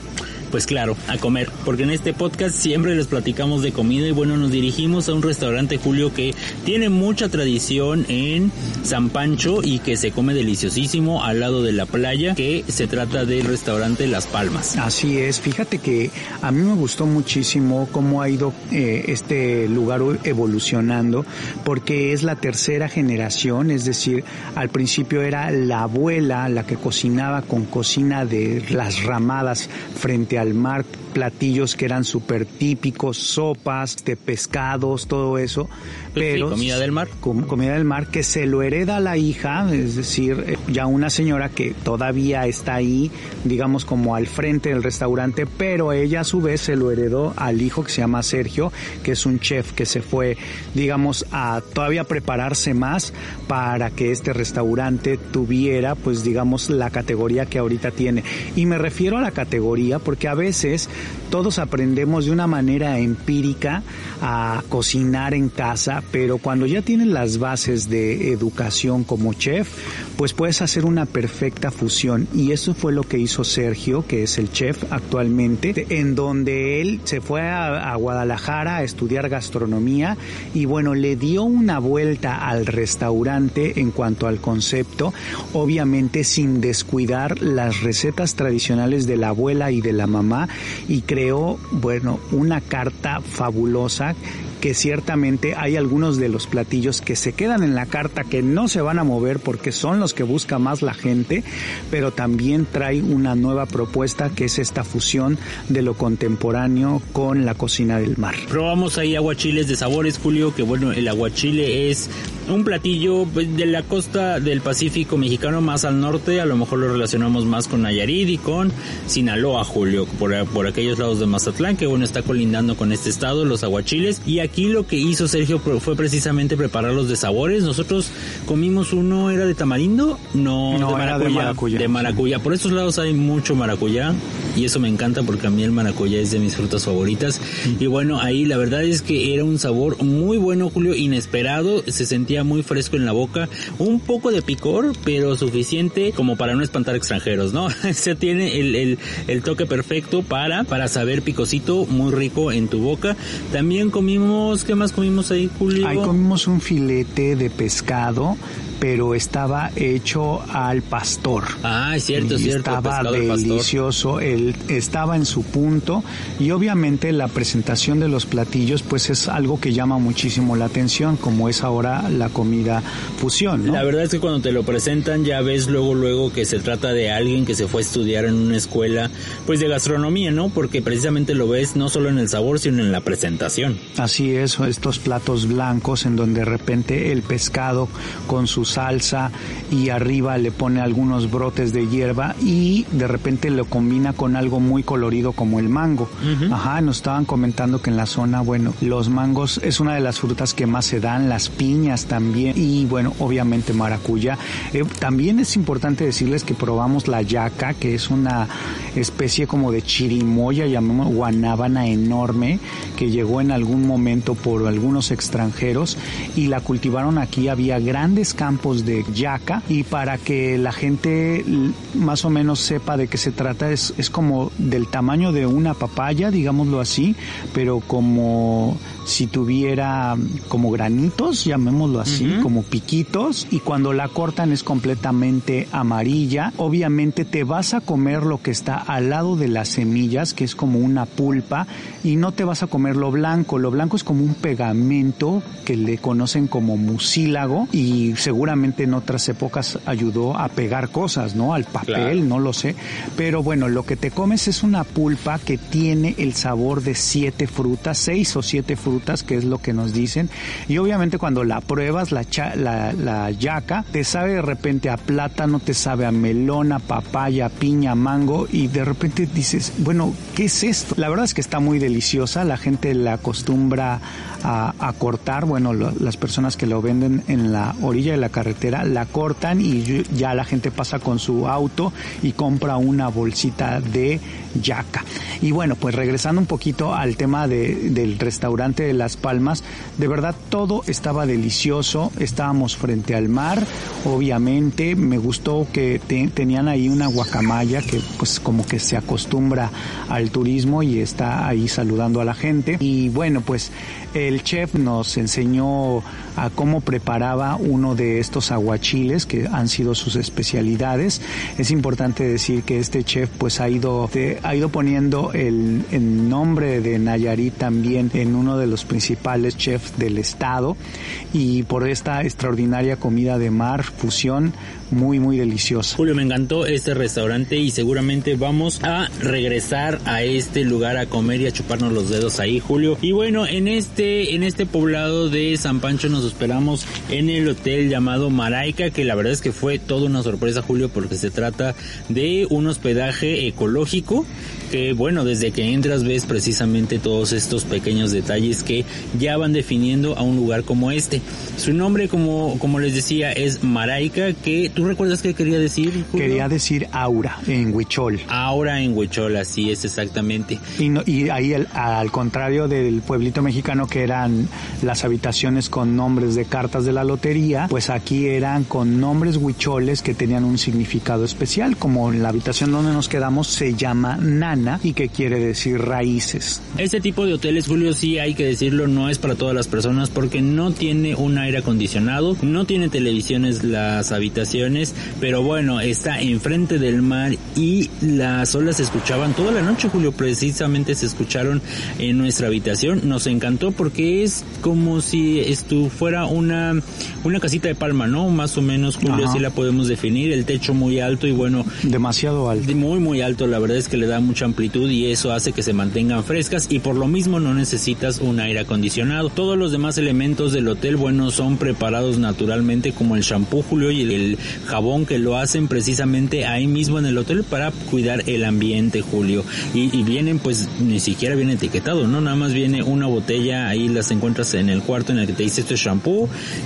Pues claro, a comer, porque en este podcast siempre les platicamos de comida y bueno, nos dirigimos a un restaurante Julio que tiene mucha tradición en San Pancho y que se come deliciosísimo al lado de la playa, que se trata del restaurante Las Palmas. Así es, fíjate que a mí me gustó muchísimo cómo ha ido eh, este lugar evolucionando, porque es la tercera generación, es decir, al principio era la abuela la que cocinaba con cocina de las ramadas frente a al mar platillos que eran súper típicos, sopas de pescados, todo eso. Pero comida del mar. comida del mar que se lo hereda a la hija, es decir, eh, ya una señora que todavía está ahí, digamos como al frente del restaurante, pero ella a su vez se lo heredó al hijo que se llama Sergio, que es un chef que se fue, digamos, a todavía prepararse más para que este restaurante tuviera, pues digamos, la categoría que ahorita tiene. Y me refiero a la categoría porque a veces todos aprendemos de una manera empírica a cocinar en casa, pero cuando ya tienes las bases de educación como chef, pues puedes hacer una perfecta fusión. Y eso fue lo que hizo Sergio, que es el chef actualmente, en donde él se fue a, Guadalajara a estudiar gastronomía y bueno, le dio una vuelta al restaurante en cuanto al concepto, obviamente sin descuidar las recetas tradicionales de la abuela y de la mamá y creó, bueno, una carta fabulosa que ciertamente hay algunos de los platillos que se quedan en la carta que no se van a mover porque son los que busca más la gente, pero también trae una nueva propuesta que es esta fusión de lo contemporáneo con la cocina del mar. Probamos ahí aguachiles de sabores, Julio, que bueno, el aguachile es un platillo pues, de la costa del Pacífico mexicano más al norte, a lo mejor lo relacionamos más con Nayarit y con Sinaloa, Julio, por, por aquellos lados de Mazatlán, que bueno, está colindando con este estado, los aguachiles. Y aquí lo que hizo Sergio fue precisamente prepararlos de sabores. Nosotros comimos uno, ¿era de tamarindo? No, No, de, era de maracuyá, maracuyá, De maracuyá. Por estos lados hay mucho maracuyá y eso me encanta porque a mí el maracuyá es de mis frutas favoritas. Y bueno, ahí la verdad es que era un sabor muy bueno, Julio, inesperado, se sentía muy fresco en la boca, un poco de picor, pero suficiente como para no espantar extranjeros, ¿no? (laughs) Se tiene el, el, toque perfecto para, para saber picosito, muy rico en tu boca. También comimos, ¿qué más comimos ahí, Julio? Ahí comimos un filete de pescado, pero estaba hecho al pastor. Ah, es cierto, es Y cierto. Estaba delicioso, él estaba en su punto y obviamente la presentación de los platillos pues es algo que llama muchísimo la atención, como es ahora la comida fusión, ¿no? La verdad es que cuando te lo presentan ya ves luego luego que se trata de alguien que se fue a estudiar en una escuela pues de gastronomía, ¿no? Porque precisamente lo ves no solo en el sabor sino en la presentación. Así es, estos platos blancos en donde de repente el pescado con su salsa y arriba le pone algunos brotes de hierba y de repente lo combina con algo muy colorido como el mango. Ajá, nos estaban comentando que en la zona, bueno, los mangos es una de las frutas que más se dan, las piñas también y bueno, obviamente maracuyá. Eh, también es importante decirles que probamos la yaca, que es una especie como de chirimoya, llamamos guanábana enorme, que llegó en algún momento por algunos extranjeros y la cultivaron aquí. Había grandes campos de yaca y para que la gente más o menos sepa de qué se trata, es, es como del tamaño de una papaya, digámoslo así, pero como si tuviera como granitos, llamémoslo así, como piquitos, y cuando la cortan es completamente amarilla. Obviamente te vas a comer lo que está al lado de las semillas, que es como una pulpa, y no te vas a comer lo blanco. Lo blanco es como un pegamento que le conocen como mucílago y seguramente en otras épocas ayudó a pegar cosas, ¿no? Al papel, Claro. no lo sé. Pero bueno, lo que te comes es una pulpa que tiene el sabor de siete frutas, seis o siete frutas, que es lo que nos dicen. Y obviamente cuando la pruebas, la, cha- la, la yaca, te sabe de repente a plátano, te sabe a melón, a papaya, piña, mango, y de repente dices, bueno, ¿qué es esto? La verdad es que está muy deliciosa, la gente la acostumbra a, a cortar, bueno, las personas que lo venden en la orilla de la carretera la cortan y ya la gente pasa con su auto y compra una bolsita de yaca. Y bueno, pues regresando un poquito al tema de- del restaurante de Las Palmas, de verdad todo estaba delicioso, estábamos frente al mar, obviamente me gustó que te- tenían ahí una guacamaya que pues como que se acostumbra al turismo y está ahí saludando a la gente. Y bueno, pues el chef nos enseñó a cómo preparaba uno de estos aguachiles que han sido sus especialidades. Es importante decir que este chef pues ha ido te- ha ido poniendo el, el nombre de Nayarit también en uno de los principales chefs del estado y por esta extraordinaria comida de mar fusión muy muy deliciosa. Julio, me encantó este restaurante y seguramente vamos a regresar a este lugar a comer y a chuparnos los dedos ahí, Julio. Y bueno, en este, en este poblado de San Pancho nos esperamos en el hotel llamado Maraica, que la verdad es que fue toda una sorpresa, Julio, porque se trata de un hospedaje ecológico que bueno, desde que entras ves precisamente todos estos pequeños detalles que ya van definiendo a un lugar como este. Su nombre, como, como les decía, es Maraica, que tú recuerdas qué quería decir. Julio? Quería decir aura en Huichol. Ahora en Huichol, así es exactamente. Y, no- y ahí el- al contrario del pueblito mexicano que eran las habitaciones con nombres de cartas de la lotería, pues aquí eran con nombres huicholes que tenían un significado especial, como la habitación donde nos quedamos se llama Nana y que quiere decir raíces. Este tipo de hoteles, Julio, sí hay que decirlo, no es para todas las personas porque no tiene un aire acondicionado, no tiene televisiones las habitaciones, pero bueno, está enfrente del mar y las olas se escuchaban toda la noche, Julio, precisamente se escucharon en nuestra habitación. Nos encantó porque es como si fuera una, una casita de palma, ¿no? Más o menos, Julio, así la podemos definir. El techo muy alto y bueno. Demasiado alto. Muy, muy alto. La verdad es que le da mucha amplitud y eso hace que se mantengan frescas y por lo mismo no necesitas un aire acondicionado. Todos los demás elementos del hotel, bueno, son preparados naturalmente como el shampoo, Julio, y el jabón que lo hacen precisamente ahí mismo en el hotel para cuidar el ambiente, Julio. Y, y vienen, pues, ni siquiera viene etiquetado, ¿no? Nada más viene una botella, ahí las encuentras en el cuarto en el que te dice esto es shampoo,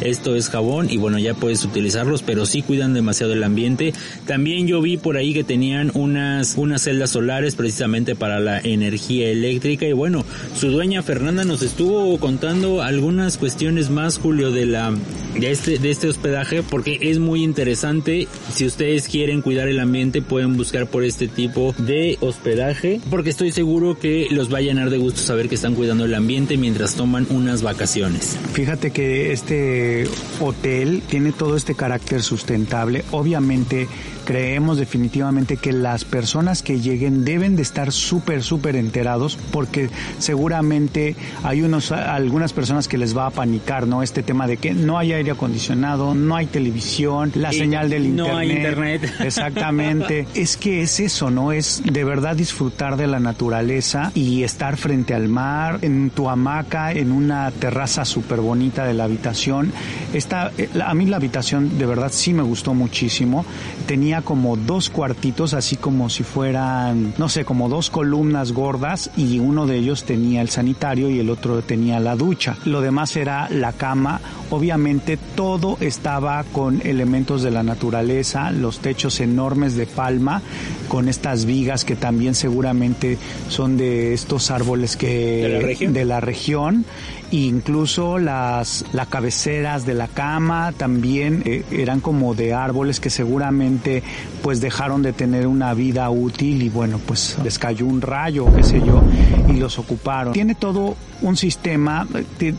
esto es jabón y bueno, ya puedes utilizarlos, pero sí cuidan demasiado el ambiente. También yo vi por ahí que tenían unas, unas celdas solares precisamente para la energía eléctrica y bueno, su dueña Fernanda nos estuvo contando algunas cuestiones más, Julio, de la, de este, de este hospedaje porque es muy interesante. Si ustedes quieren cuidar el ambiente pueden buscar por este tipo de hospedaje porque estoy seguro que los va a llenar de gusto saber que están cuidando el ambiente mientras toman unas vacaciones. Fíjate que este hotel tiene todo este carácter sustentable. Obviamente creemos definitivamente que las personas que lleguen deben de estar súper, súper enterados porque seguramente hay unos, algunas personas que les va a panicar, ¿no? Este tema de que no hay aire acondicionado, no hay televisión, la señal del internet. No hay internet. (laughs) Exactamente. es que es eso, ¿no? Es de verdad disfrutar de la naturaleza y estar frente al mar, en tu hamaca, en una terraza súper bonita de la habitación. Esta, a mí la habitación de verdad sí me gustó muchísimo. Tenía como dos cuartitos, así como si fueran, no sé, como dos columnas gordas y uno de ellos tenía el sanitario y el otro tenía la ducha. Lo demás era la cama. Obviamente todo estaba con elementos de la naturaleza, los techos enormes de palma, con estas vigas que también seguramente son de estos árboles que de la región, de la región incluso las, las cabeceras de la cama también eh, eran como de árboles que seguramente pues dejaron de tener una vida útil y bueno pues les cayó un rayo qué sé yo y los ocuparon. Tiene todo un sistema,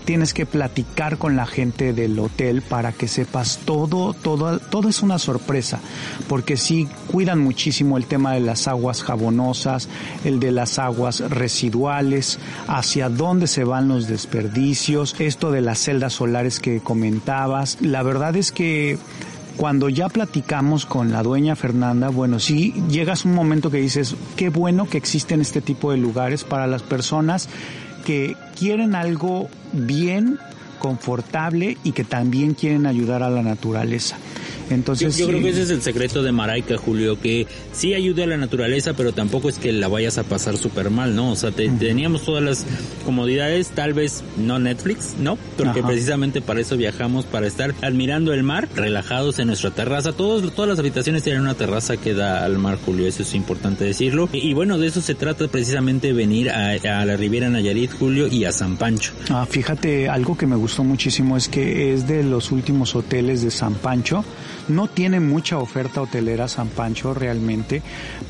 tienes que platicar con la gente del hotel para que sepas todo, todo, todo es una sorpresa, porque sí cuidan muchísimo el tema de las aguas jabonosas, el de las aguas residuales, hacia dónde se van los desperdicios, esto de las celdas solares que comentabas. La verdad es que cuando ya platicamos con la dueña Fernanda, bueno, sí llegas un momento que dices, qué bueno que existen este tipo de lugares para las personas que quieren algo bien, confortable y que también quieren ayudar a la naturaleza. Entonces, yo, creo que ese es el secreto de Maraica, Julio, que sí ayuda a la naturaleza, pero tampoco es que la vayas a pasar súper mal, ¿no? O sea, teníamos todas las comodidades, tal vez no Netflix, ¿no? Porque precisamente para eso viajamos, para estar admirando el mar, relajados en nuestra terraza. Todos, todas las habitaciones tienen una terraza que da al mar, Julio, eso es importante decirlo. Y, bueno, de eso se trata precisamente venir a, a, la Riviera Nayarit, Julio, y a San Pancho. Ah, fíjate, algo que me gustó muchísimo es que es de los últimos hoteles de San Pancho no tiene mucha oferta hotelera San Pancho realmente,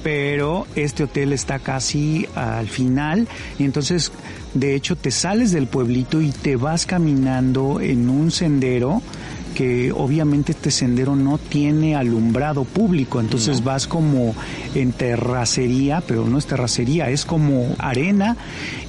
pero este hotel está casi al final. Y entonces de hecho te sales del pueblito y te vas caminando en un sendero que obviamente este sendero no tiene alumbrado público, entonces vas como en terracería, pero no es terracería, es como arena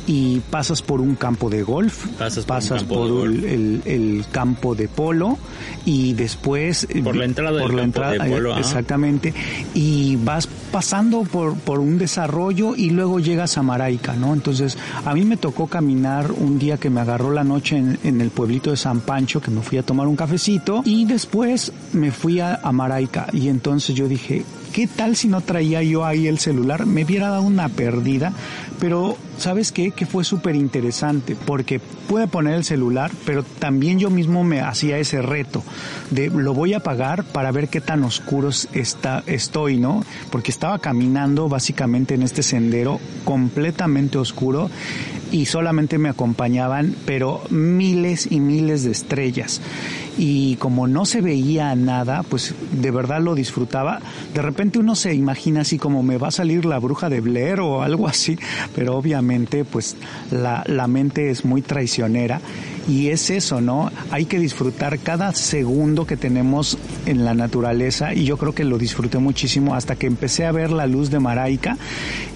y pasas por un campo de golf, pasas por, por el, el, campo de polo y después por la entrada por del la campo entrada, de polo, exactamente y vas pasando por, por un desarrollo y luego llegas a Maraica, ¿no? Entonces a mí me tocó caminar un día que me agarró la noche en, en el pueblito de San Pancho que me fui a tomar un cafecito y después me fui a, a Maraica y entonces yo dije ¿qué tal si no traía yo ahí el celular? Me hubiera dado una perdida, pero ¿sabes qué? Que fue súper interesante, porque pude poner el celular, pero también yo mismo me hacía ese reto de lo voy a apagar para ver qué tan oscuro está, estoy, ¿no? Porque estaba caminando básicamente en este sendero completamente oscuro y solamente me acompañaban, pero miles y miles de estrellas. Y como no se veía nada, pues de verdad lo disfrutaba. De repente uno se imagina así como me va a salir la bruja de Blair o algo así, pero obviamente pues la, la mente es muy traicionera Y es eso, ¿no? Hay que disfrutar cada segundo que tenemos en la naturaleza y yo creo que lo disfruté muchísimo hasta que empecé a ver la luz de Maraica.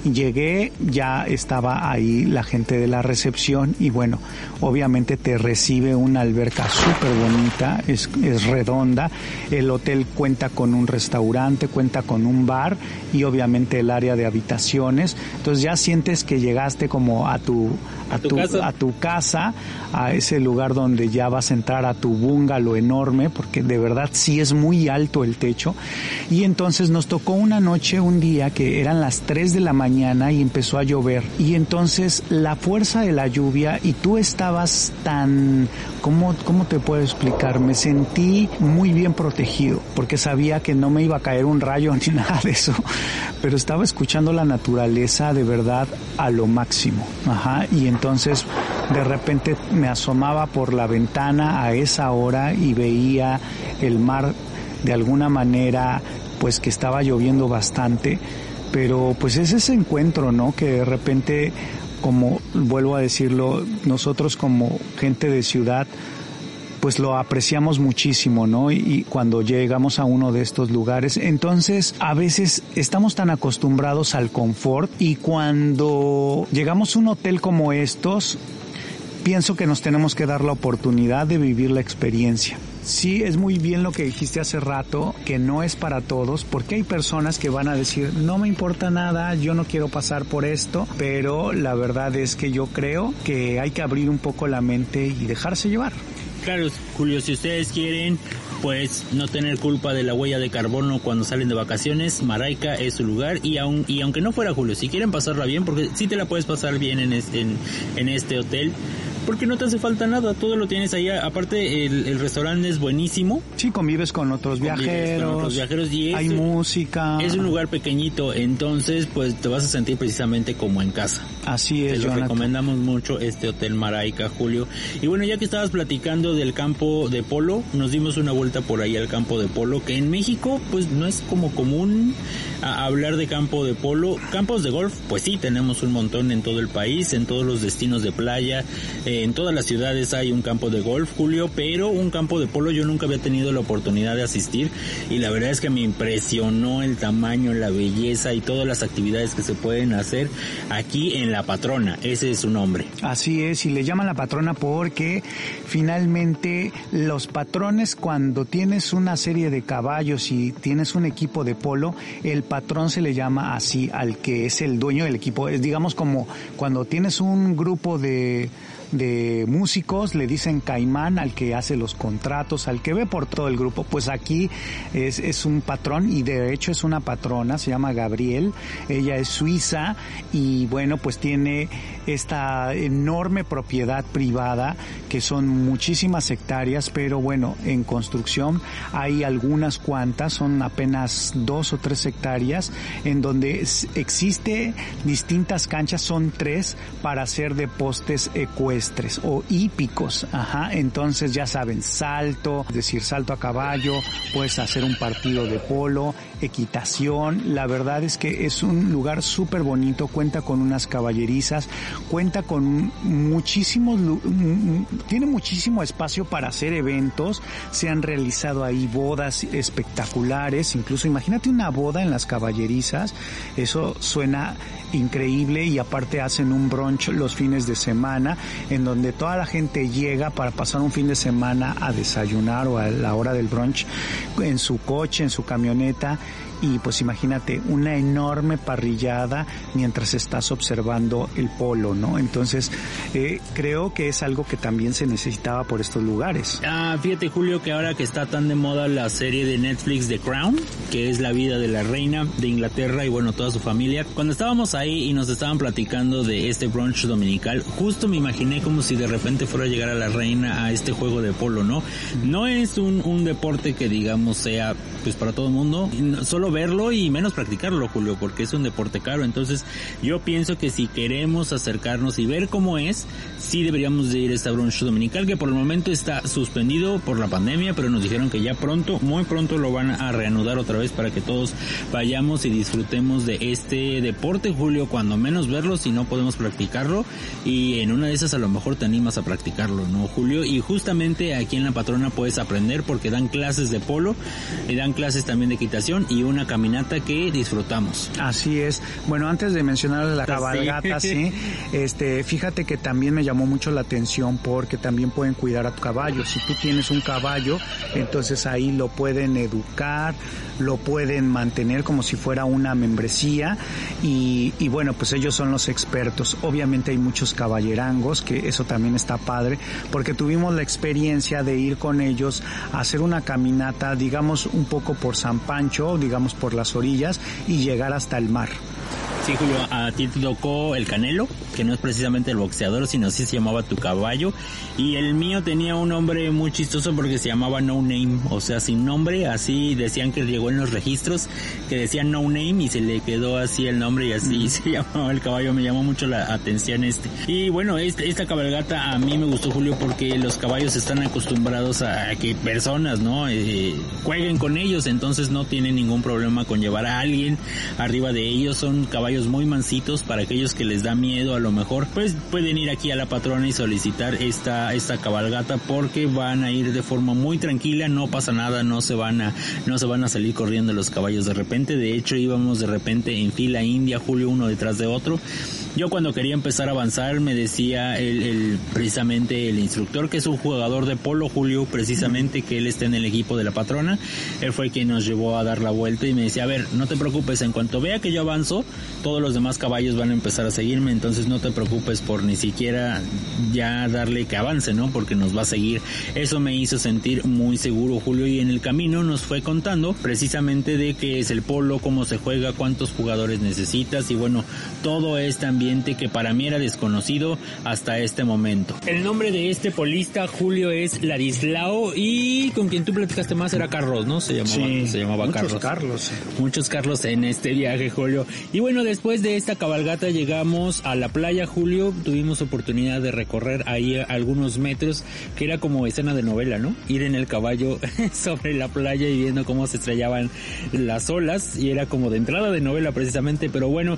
Llegué, ya estaba ahí la gente de la recepción y bueno, obviamente te recibe una alberca súper bonita, es, es redonda, el hotel cuenta con un restaurante, cuenta con un bar y obviamente el área de habitaciones, entonces ya sientes que llegaste como a tu a, tu, casa? a tu casa, a ese lugar donde ya vas a entrar a tu bungalow enorme, porque de verdad sí es muy alto el techo. Y entonces nos tocó una noche, un día que eran las 3 de la mañana y empezó a llover. Y entonces la fuerza de la lluvia y tú estabas tan, ¿cómo, cómo te puedo explicar? Me sentí muy bien protegido, porque sabía que no me iba a caer un rayo (laughs) ni nada de eso, pero estaba escuchando la naturaleza de verdad a lo máximo. Ajá. Y entonces de repente me asomaba por la ventana a esa hora y veía el mar de alguna manera pues que estaba lloviendo bastante, pero pues es ese encuentro, ¿no? Que de repente, como vuelvo a decirlo, nosotros como gente de ciudad, pues lo apreciamos muchísimo, ¿no? Y, cuando llegamos a uno de estos lugares, entonces a veces estamos tan acostumbrados al confort y cuando llegamos a un hotel como estos, pienso que nos tenemos que dar la oportunidad de vivir la experiencia. Sí, es muy bien lo que dijiste hace rato, que no es para todos, porque hay personas que van a decir, no me importa nada, yo no quiero pasar por esto, pero la verdad es que yo creo que hay que abrir un poco la mente y dejarse llevar. Claro, Julio, si ustedes quieren, pues no tener culpa de la huella de carbono cuando salen de vacaciones, Maraica es su lugar y aun, y aunque no fuera Julio, si quieren pasarla bien, porque sí te la puedes pasar bien en, en, en este hotel, porque no te hace falta nada, todo lo tienes ahí. Aparte, el, restaurante es buenísimo. Sí, convives con otros viajeros. Con otros viajeros y hay música. Es un lugar pequeñito, entonces pues te vas a sentir precisamente como en casa. Así es, Te lo recomendamos mucho este Hotel Maraica, Julio. Y bueno, ya que estabas platicando del campo de polo, nos dimos una vuelta por ahí al campo de polo, que en México pues no es como común hablar de campo de polo. Campos de golf, pues sí, tenemos un montón en todo el país, en todos los destinos de playa en todas las ciudades hay un campo de golf, Julio, pero un campo de polo yo nunca había tenido la oportunidad de asistir y la verdad es que me impresionó el tamaño, la belleza y todas las actividades que se pueden hacer aquí en La Patrona. Ese es su nombre. Así es, y le llaman La Patrona porque finalmente los patrones cuando tienes una serie de caballos y tienes un equipo de polo, el patrón se le llama así al que es el dueño del equipo. Es digamos como cuando tienes un grupo de de músicos, le dicen caimán al que hace los contratos, al que ve por todo el grupo, pues aquí es, es un patrón y de hecho es una patrona, se llama Gabriel, ella es suiza y bueno, pues tiene esta enorme propiedad privada que son muchísimas hectáreas, pero bueno, en construcción hay algunas cuantas, son apenas dos o tres hectáreas, en donde existe distintas canchas, son tres para hacer de postes ecuestres o hípicos, ajá, entonces ya saben, salto, es decir, salto a caballo, puedes hacer un partido de polo, equitación, la verdad es que es un lugar súper bonito, cuenta con unas caballerizas, cuenta con muchísimos, tiene muchísimo espacio para hacer eventos, se han realizado ahí bodas espectaculares, incluso imagínate una boda en las caballerizas, eso suena increíble y aparte hacen un brunch los fines de semana en donde toda la gente llega para pasar un fin de semana a desayunar o a la hora del brunch en su coche, en su camioneta y pues imagínate una enorme parrillada mientras estás observando el polo, ¿no? Entonces eh, creo que es algo que también se necesitaba por estos lugares. Ah, fíjate Julio que ahora que está tan de moda la serie de Netflix The Crown, que es la vida de la reina de Inglaterra y bueno toda su familia, cuando estábamos ahí y nos estaban platicando de este brunch dominical, justo me imaginé como si de repente fuera a llegar a la reina a este juego de polo, ¿no? No es un, un deporte que digamos sea pues para todo el mundo, solo verlo y menos practicarlo, Julio, porque es un deporte caro. Entonces, yo pienso que si queremos acercarnos y ver cómo es, sí deberíamos de ir a esta brunch dominical, que por el momento está suspendido por la pandemia, pero nos dijeron que ya pronto, muy pronto lo van a reanudar otra vez para que todos vayamos y disfrutemos de este deporte, Julio, cuando menos verlo, si no podemos practicarlo, y en una de esas a lo mejor te animas a practicarlo, ¿no, Julio? Y justamente aquí en la patrona puedes aprender porque dan clases de polo, y dan clases también de equitación y una caminata que disfrutamos. Así es. Bueno, antes de mencionar la cabalgata, sí, este, fíjate que también me llamó mucho la atención porque también pueden cuidar a tu caballo. Si tú tienes un caballo, entonces ahí lo pueden educar, lo pueden mantener como si fuera una membresía y, y bueno, pues ellos son los expertos. Obviamente hay muchos caballerangos, que eso también está padre, porque tuvimos la experiencia de ir con ellos a hacer una caminata, digamos, un poco por San Pancho, digamos por las orillas y llegar hasta el mar. Sí, Julio, a ti te tocó el Canelo, que no es precisamente el boxeador, sino así se llamaba tu caballo. Y el mío tenía un nombre muy chistoso porque se llamaba No Name, o sea, sin nombre, así decían que llegó en los registros, que decían No Name y se le quedó así el nombre y así (laughs) se llamaba el caballo. Me llamó mucho la atención este. Y bueno, este, esta cabalgata a mí me gustó, Julio, porque los caballos están acostumbrados a que personas, ¿no? Eh, jueguen con ellos, entonces no tienen ningún problema con llevar a alguien arriba de ellos. Son caballos muy mansitos para aquellos que les da miedo a lo mejor pues pueden ir aquí a la patrona y solicitar esta esta cabalgata porque van a ir de forma muy tranquila no pasa nada no se van a no se van a salir corriendo los caballos de repente. De hecho íbamos de repente en fila india Julio uno detrás de otro. Yo cuando quería empezar a avanzar me decía el, precisamente el instructor que es un jugador de polo Julio precisamente que él está en el equipo de la patrona. Él fue quien nos llevó a dar la vuelta y me decía a ver no te preocupes en cuanto vea que yo avanzo todos los demás caballos van a empezar a seguirme, entonces no te preocupes por ni siquiera ya darle que avance, ¿no? Porque nos va a seguir. Eso me hizo sentir muy seguro Julio y en el camino nos fue contando precisamente de qué es el polo, cómo se juega, cuántos jugadores necesitas y bueno, todo este ambiente que para mí era desconocido hasta este momento. El nombre de este polista, Julio, es Ladislao y con quien tú platicaste más era Carlos, ¿no? Se llamaba, se llamaba muchos Carlos. Carlos. Muchos Carlos en este viaje, Julio. Y bueno, después de esta cabalgata llegamos a la playa, Julio. Tuvimos oportunidad de recorrer ahí algunos metros, que era como escena de novela, ¿no? Ir en el caballo (laughs) sobre la playa y viendo cómo se estrellaban las olas. Y era como de entrada de novela precisamente, pero bueno,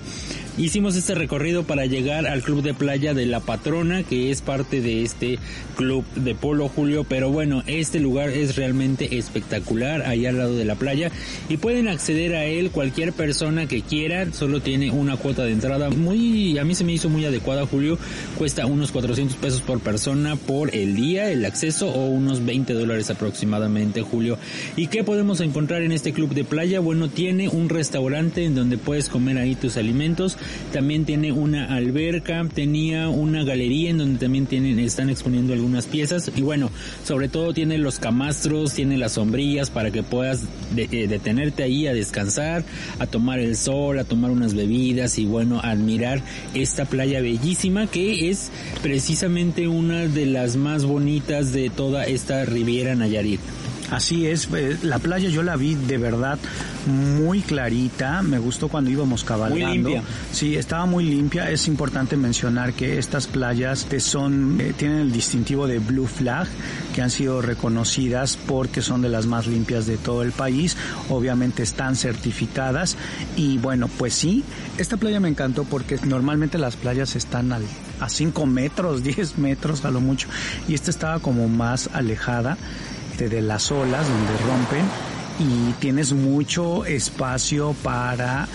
hicimos este recorrido para llegar al club de playa de La Patrona, que es parte de este club de polo, Julio. Pero bueno, este lugar es realmente espectacular, ahí al lado de la playa. Y pueden acceder a él cualquier persona que quiera, solo tiene una cuota de entrada muy, a mí se me hizo muy adecuada, Julio. Cuesta unos 400 pesos por persona por el día, el acceso, o unos 20 dólares aproximadamente, Julio. ¿Y qué podemos encontrar en este club de playa? Bueno, tiene un restaurante en donde puedes comer ahí tus alimentos. También tiene una alberca, tenía una galería en donde también tienen, están exponiendo algunas piezas. Y bueno, sobre todo tiene los camastros, tiene las sombrillas para que puedas eh, detenerte ahí a descansar, a tomar el sol, a tomar unas bebidas y bueno, admirar esta playa bellísima que es precisamente una de las más bonitas de toda esta Riviera Nayarit. Así es, eh, la playa yo la vi de verdad muy clarita, me gustó cuando íbamos cabalgando. Muy limpia. Sí, estaba muy limpia. Es importante mencionar que estas playas son eh, tienen el distintivo de Blue Flag, que han sido reconocidas porque son de las más limpias de todo el país. Obviamente están certificadas y bueno, pues sí, esta playa me encantó porque normalmente las playas están al, a 5 metros, (laughs) 10 metros a lo mucho y esta estaba como más alejada de las olas donde rompen y tienes mucho espacio para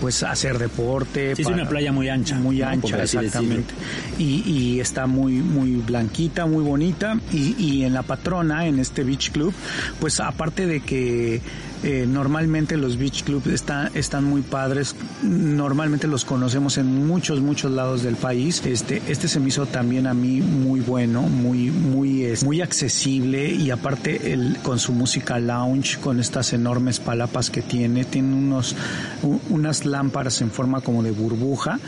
pues hacer deporte. Sí, es una playa muy ancha. Muy ancha, exactamente. Y, y está muy, muy blanquita, muy bonita. Y, y en la patrona, en este beach club, pues aparte de que eh, normalmente los beach clubs está- están muy padres, normalmente los conocemos en muchos, muchos lados del país. Este, este se me hizo también a mí muy bueno, muy, muy, es- muy accesible y aparte el, con su música lounge, con estas enormes palapas que tiene, tiene unos, u- unas lámparas en forma como de burbuja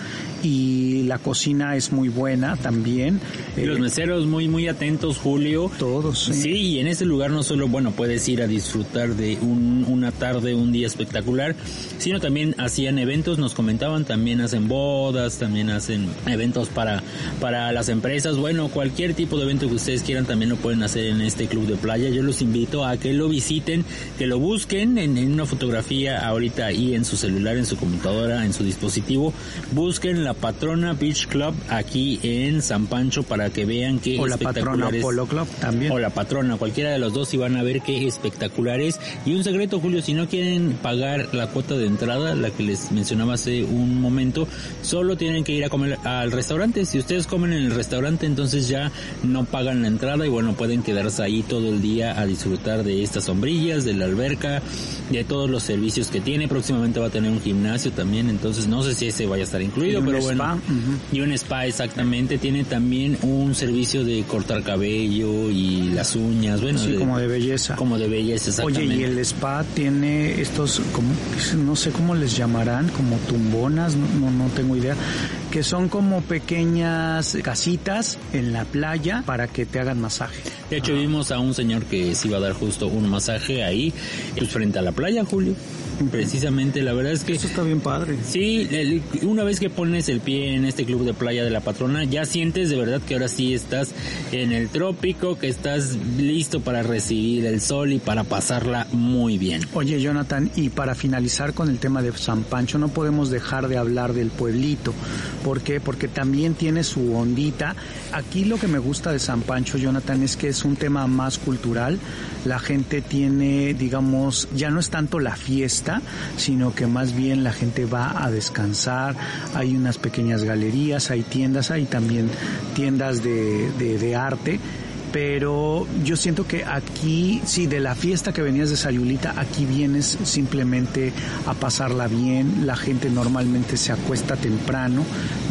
y la cocina es muy buena también. Y los eh, meseros muy muy atentos, Julio. Todos. Sí. y en ese lugar no solo, bueno, puedes ir a disfrutar de un, una tarde, un día espectacular, sino también hacían eventos, nos comentaban, también hacen bodas, también hacen eventos para, para las empresas, bueno, cualquier tipo de evento que ustedes quieran también lo pueden hacer en este club de playa. Yo los invito a que lo visiten, que lo busquen en, en una fotografía ahorita ahí en su celular, en su computadora, en su dispositivo, busquen la Patrona Beach Club aquí en San Pancho para que vean qué o la Patrona Polo Club también o la Patrona, cualquiera de los dos y van a ver qué espectacular es. Y un secreto, Julio, si no quieren pagar la cuota de entrada, la que les mencionaba hace un momento, solo tienen que ir a comer al restaurante. Si ustedes comen en el restaurante, entonces ya no pagan la entrada y bueno, pueden quedarse ahí todo el día a disfrutar de estas sombrillas, de la alberca, de todos los servicios que tiene. Próximamente va a tener un gimnasio también, entonces no sé si ese vaya a estar incluido, pero bueno. Y un spa exactamente. Tiene también un servicio de cortar cabello y las uñas, bueno. Sí, como de belleza. Como de belleza, exactamente. Oye, y el spa tiene estos, como, no sé cómo les llamarán, como tumbonas, no, no tengo idea, que son como pequeñas casitas en la playa para que te hagan masaje. De hecho, vimos a un señor que se iba a dar justo un masaje ahí, pues frente a la playa, Julio. Precisamente la verdad es que eso está bien padre. Sí una vez que pones el pie en este club de playa de la patrona ya sientes de verdad que ahora sí estás en el trópico que estás listo para recibir el sol y para pasarla muy bien oye Jonathan y para finalizar con el tema de San Pancho no podemos dejar de hablar del pueblito. ¿por qué? porque también tiene su ondita. Aquí lo que me gusta de San Pancho Jonathan es que es un tema más cultural. La gente tiene digamos ya no es tanto la fiesta sino que más bien la gente va a descansar, hay unas pequeñas galerías, hay tiendas, hay también tiendas de, de, arte pero yo siento que aquí, sí, de la fiesta que venías de Sayulita, aquí vienes simplemente a pasarla bien, la gente normalmente se acuesta temprano,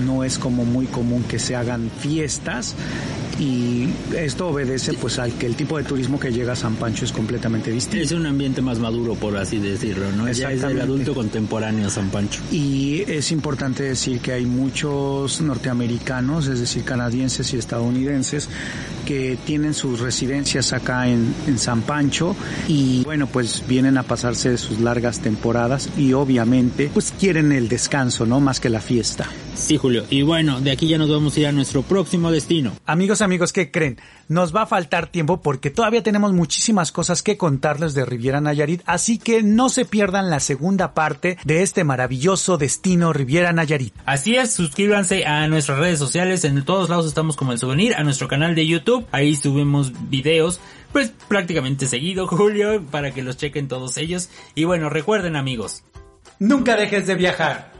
no es como muy común que se hagan fiestas y esto obedece pues al que el tipo de turismo que llega a San Pancho es completamente distinto. Es un ambiente más maduro, por así decirlo, ¿no? Ya es el adulto contemporáneo a San Pancho. Y es importante decir que hay muchos norteamericanos, es decir, canadienses y estadounidenses, que tienen sus residencias acá en, en San Pancho y bueno, pues vienen a pasarse sus largas temporadas y obviamente pues quieren el descanso, ¿no? Más que la fiesta. Sí, Julio. Y bueno, de aquí ya nos vamos a ir a nuestro próximo destino. Amigos, amigos, ¿qué creen? Nos va a faltar tiempo porque todavía tenemos muchísimas cosas que contarles de Riviera Nayarit, así que no se pierdan la segunda parte de este maravilloso destino Riviera Nayarit. Así es, suscríbanse a nuestras redes sociales, en todos lados estamos como el souvenir, a nuestro canal de YouTube, ahí subimos videos pues prácticamente seguido, (laughs) Julio, para que los chequen todos ellos. Y bueno, recuerden amigos. Nunca dejes de viajar.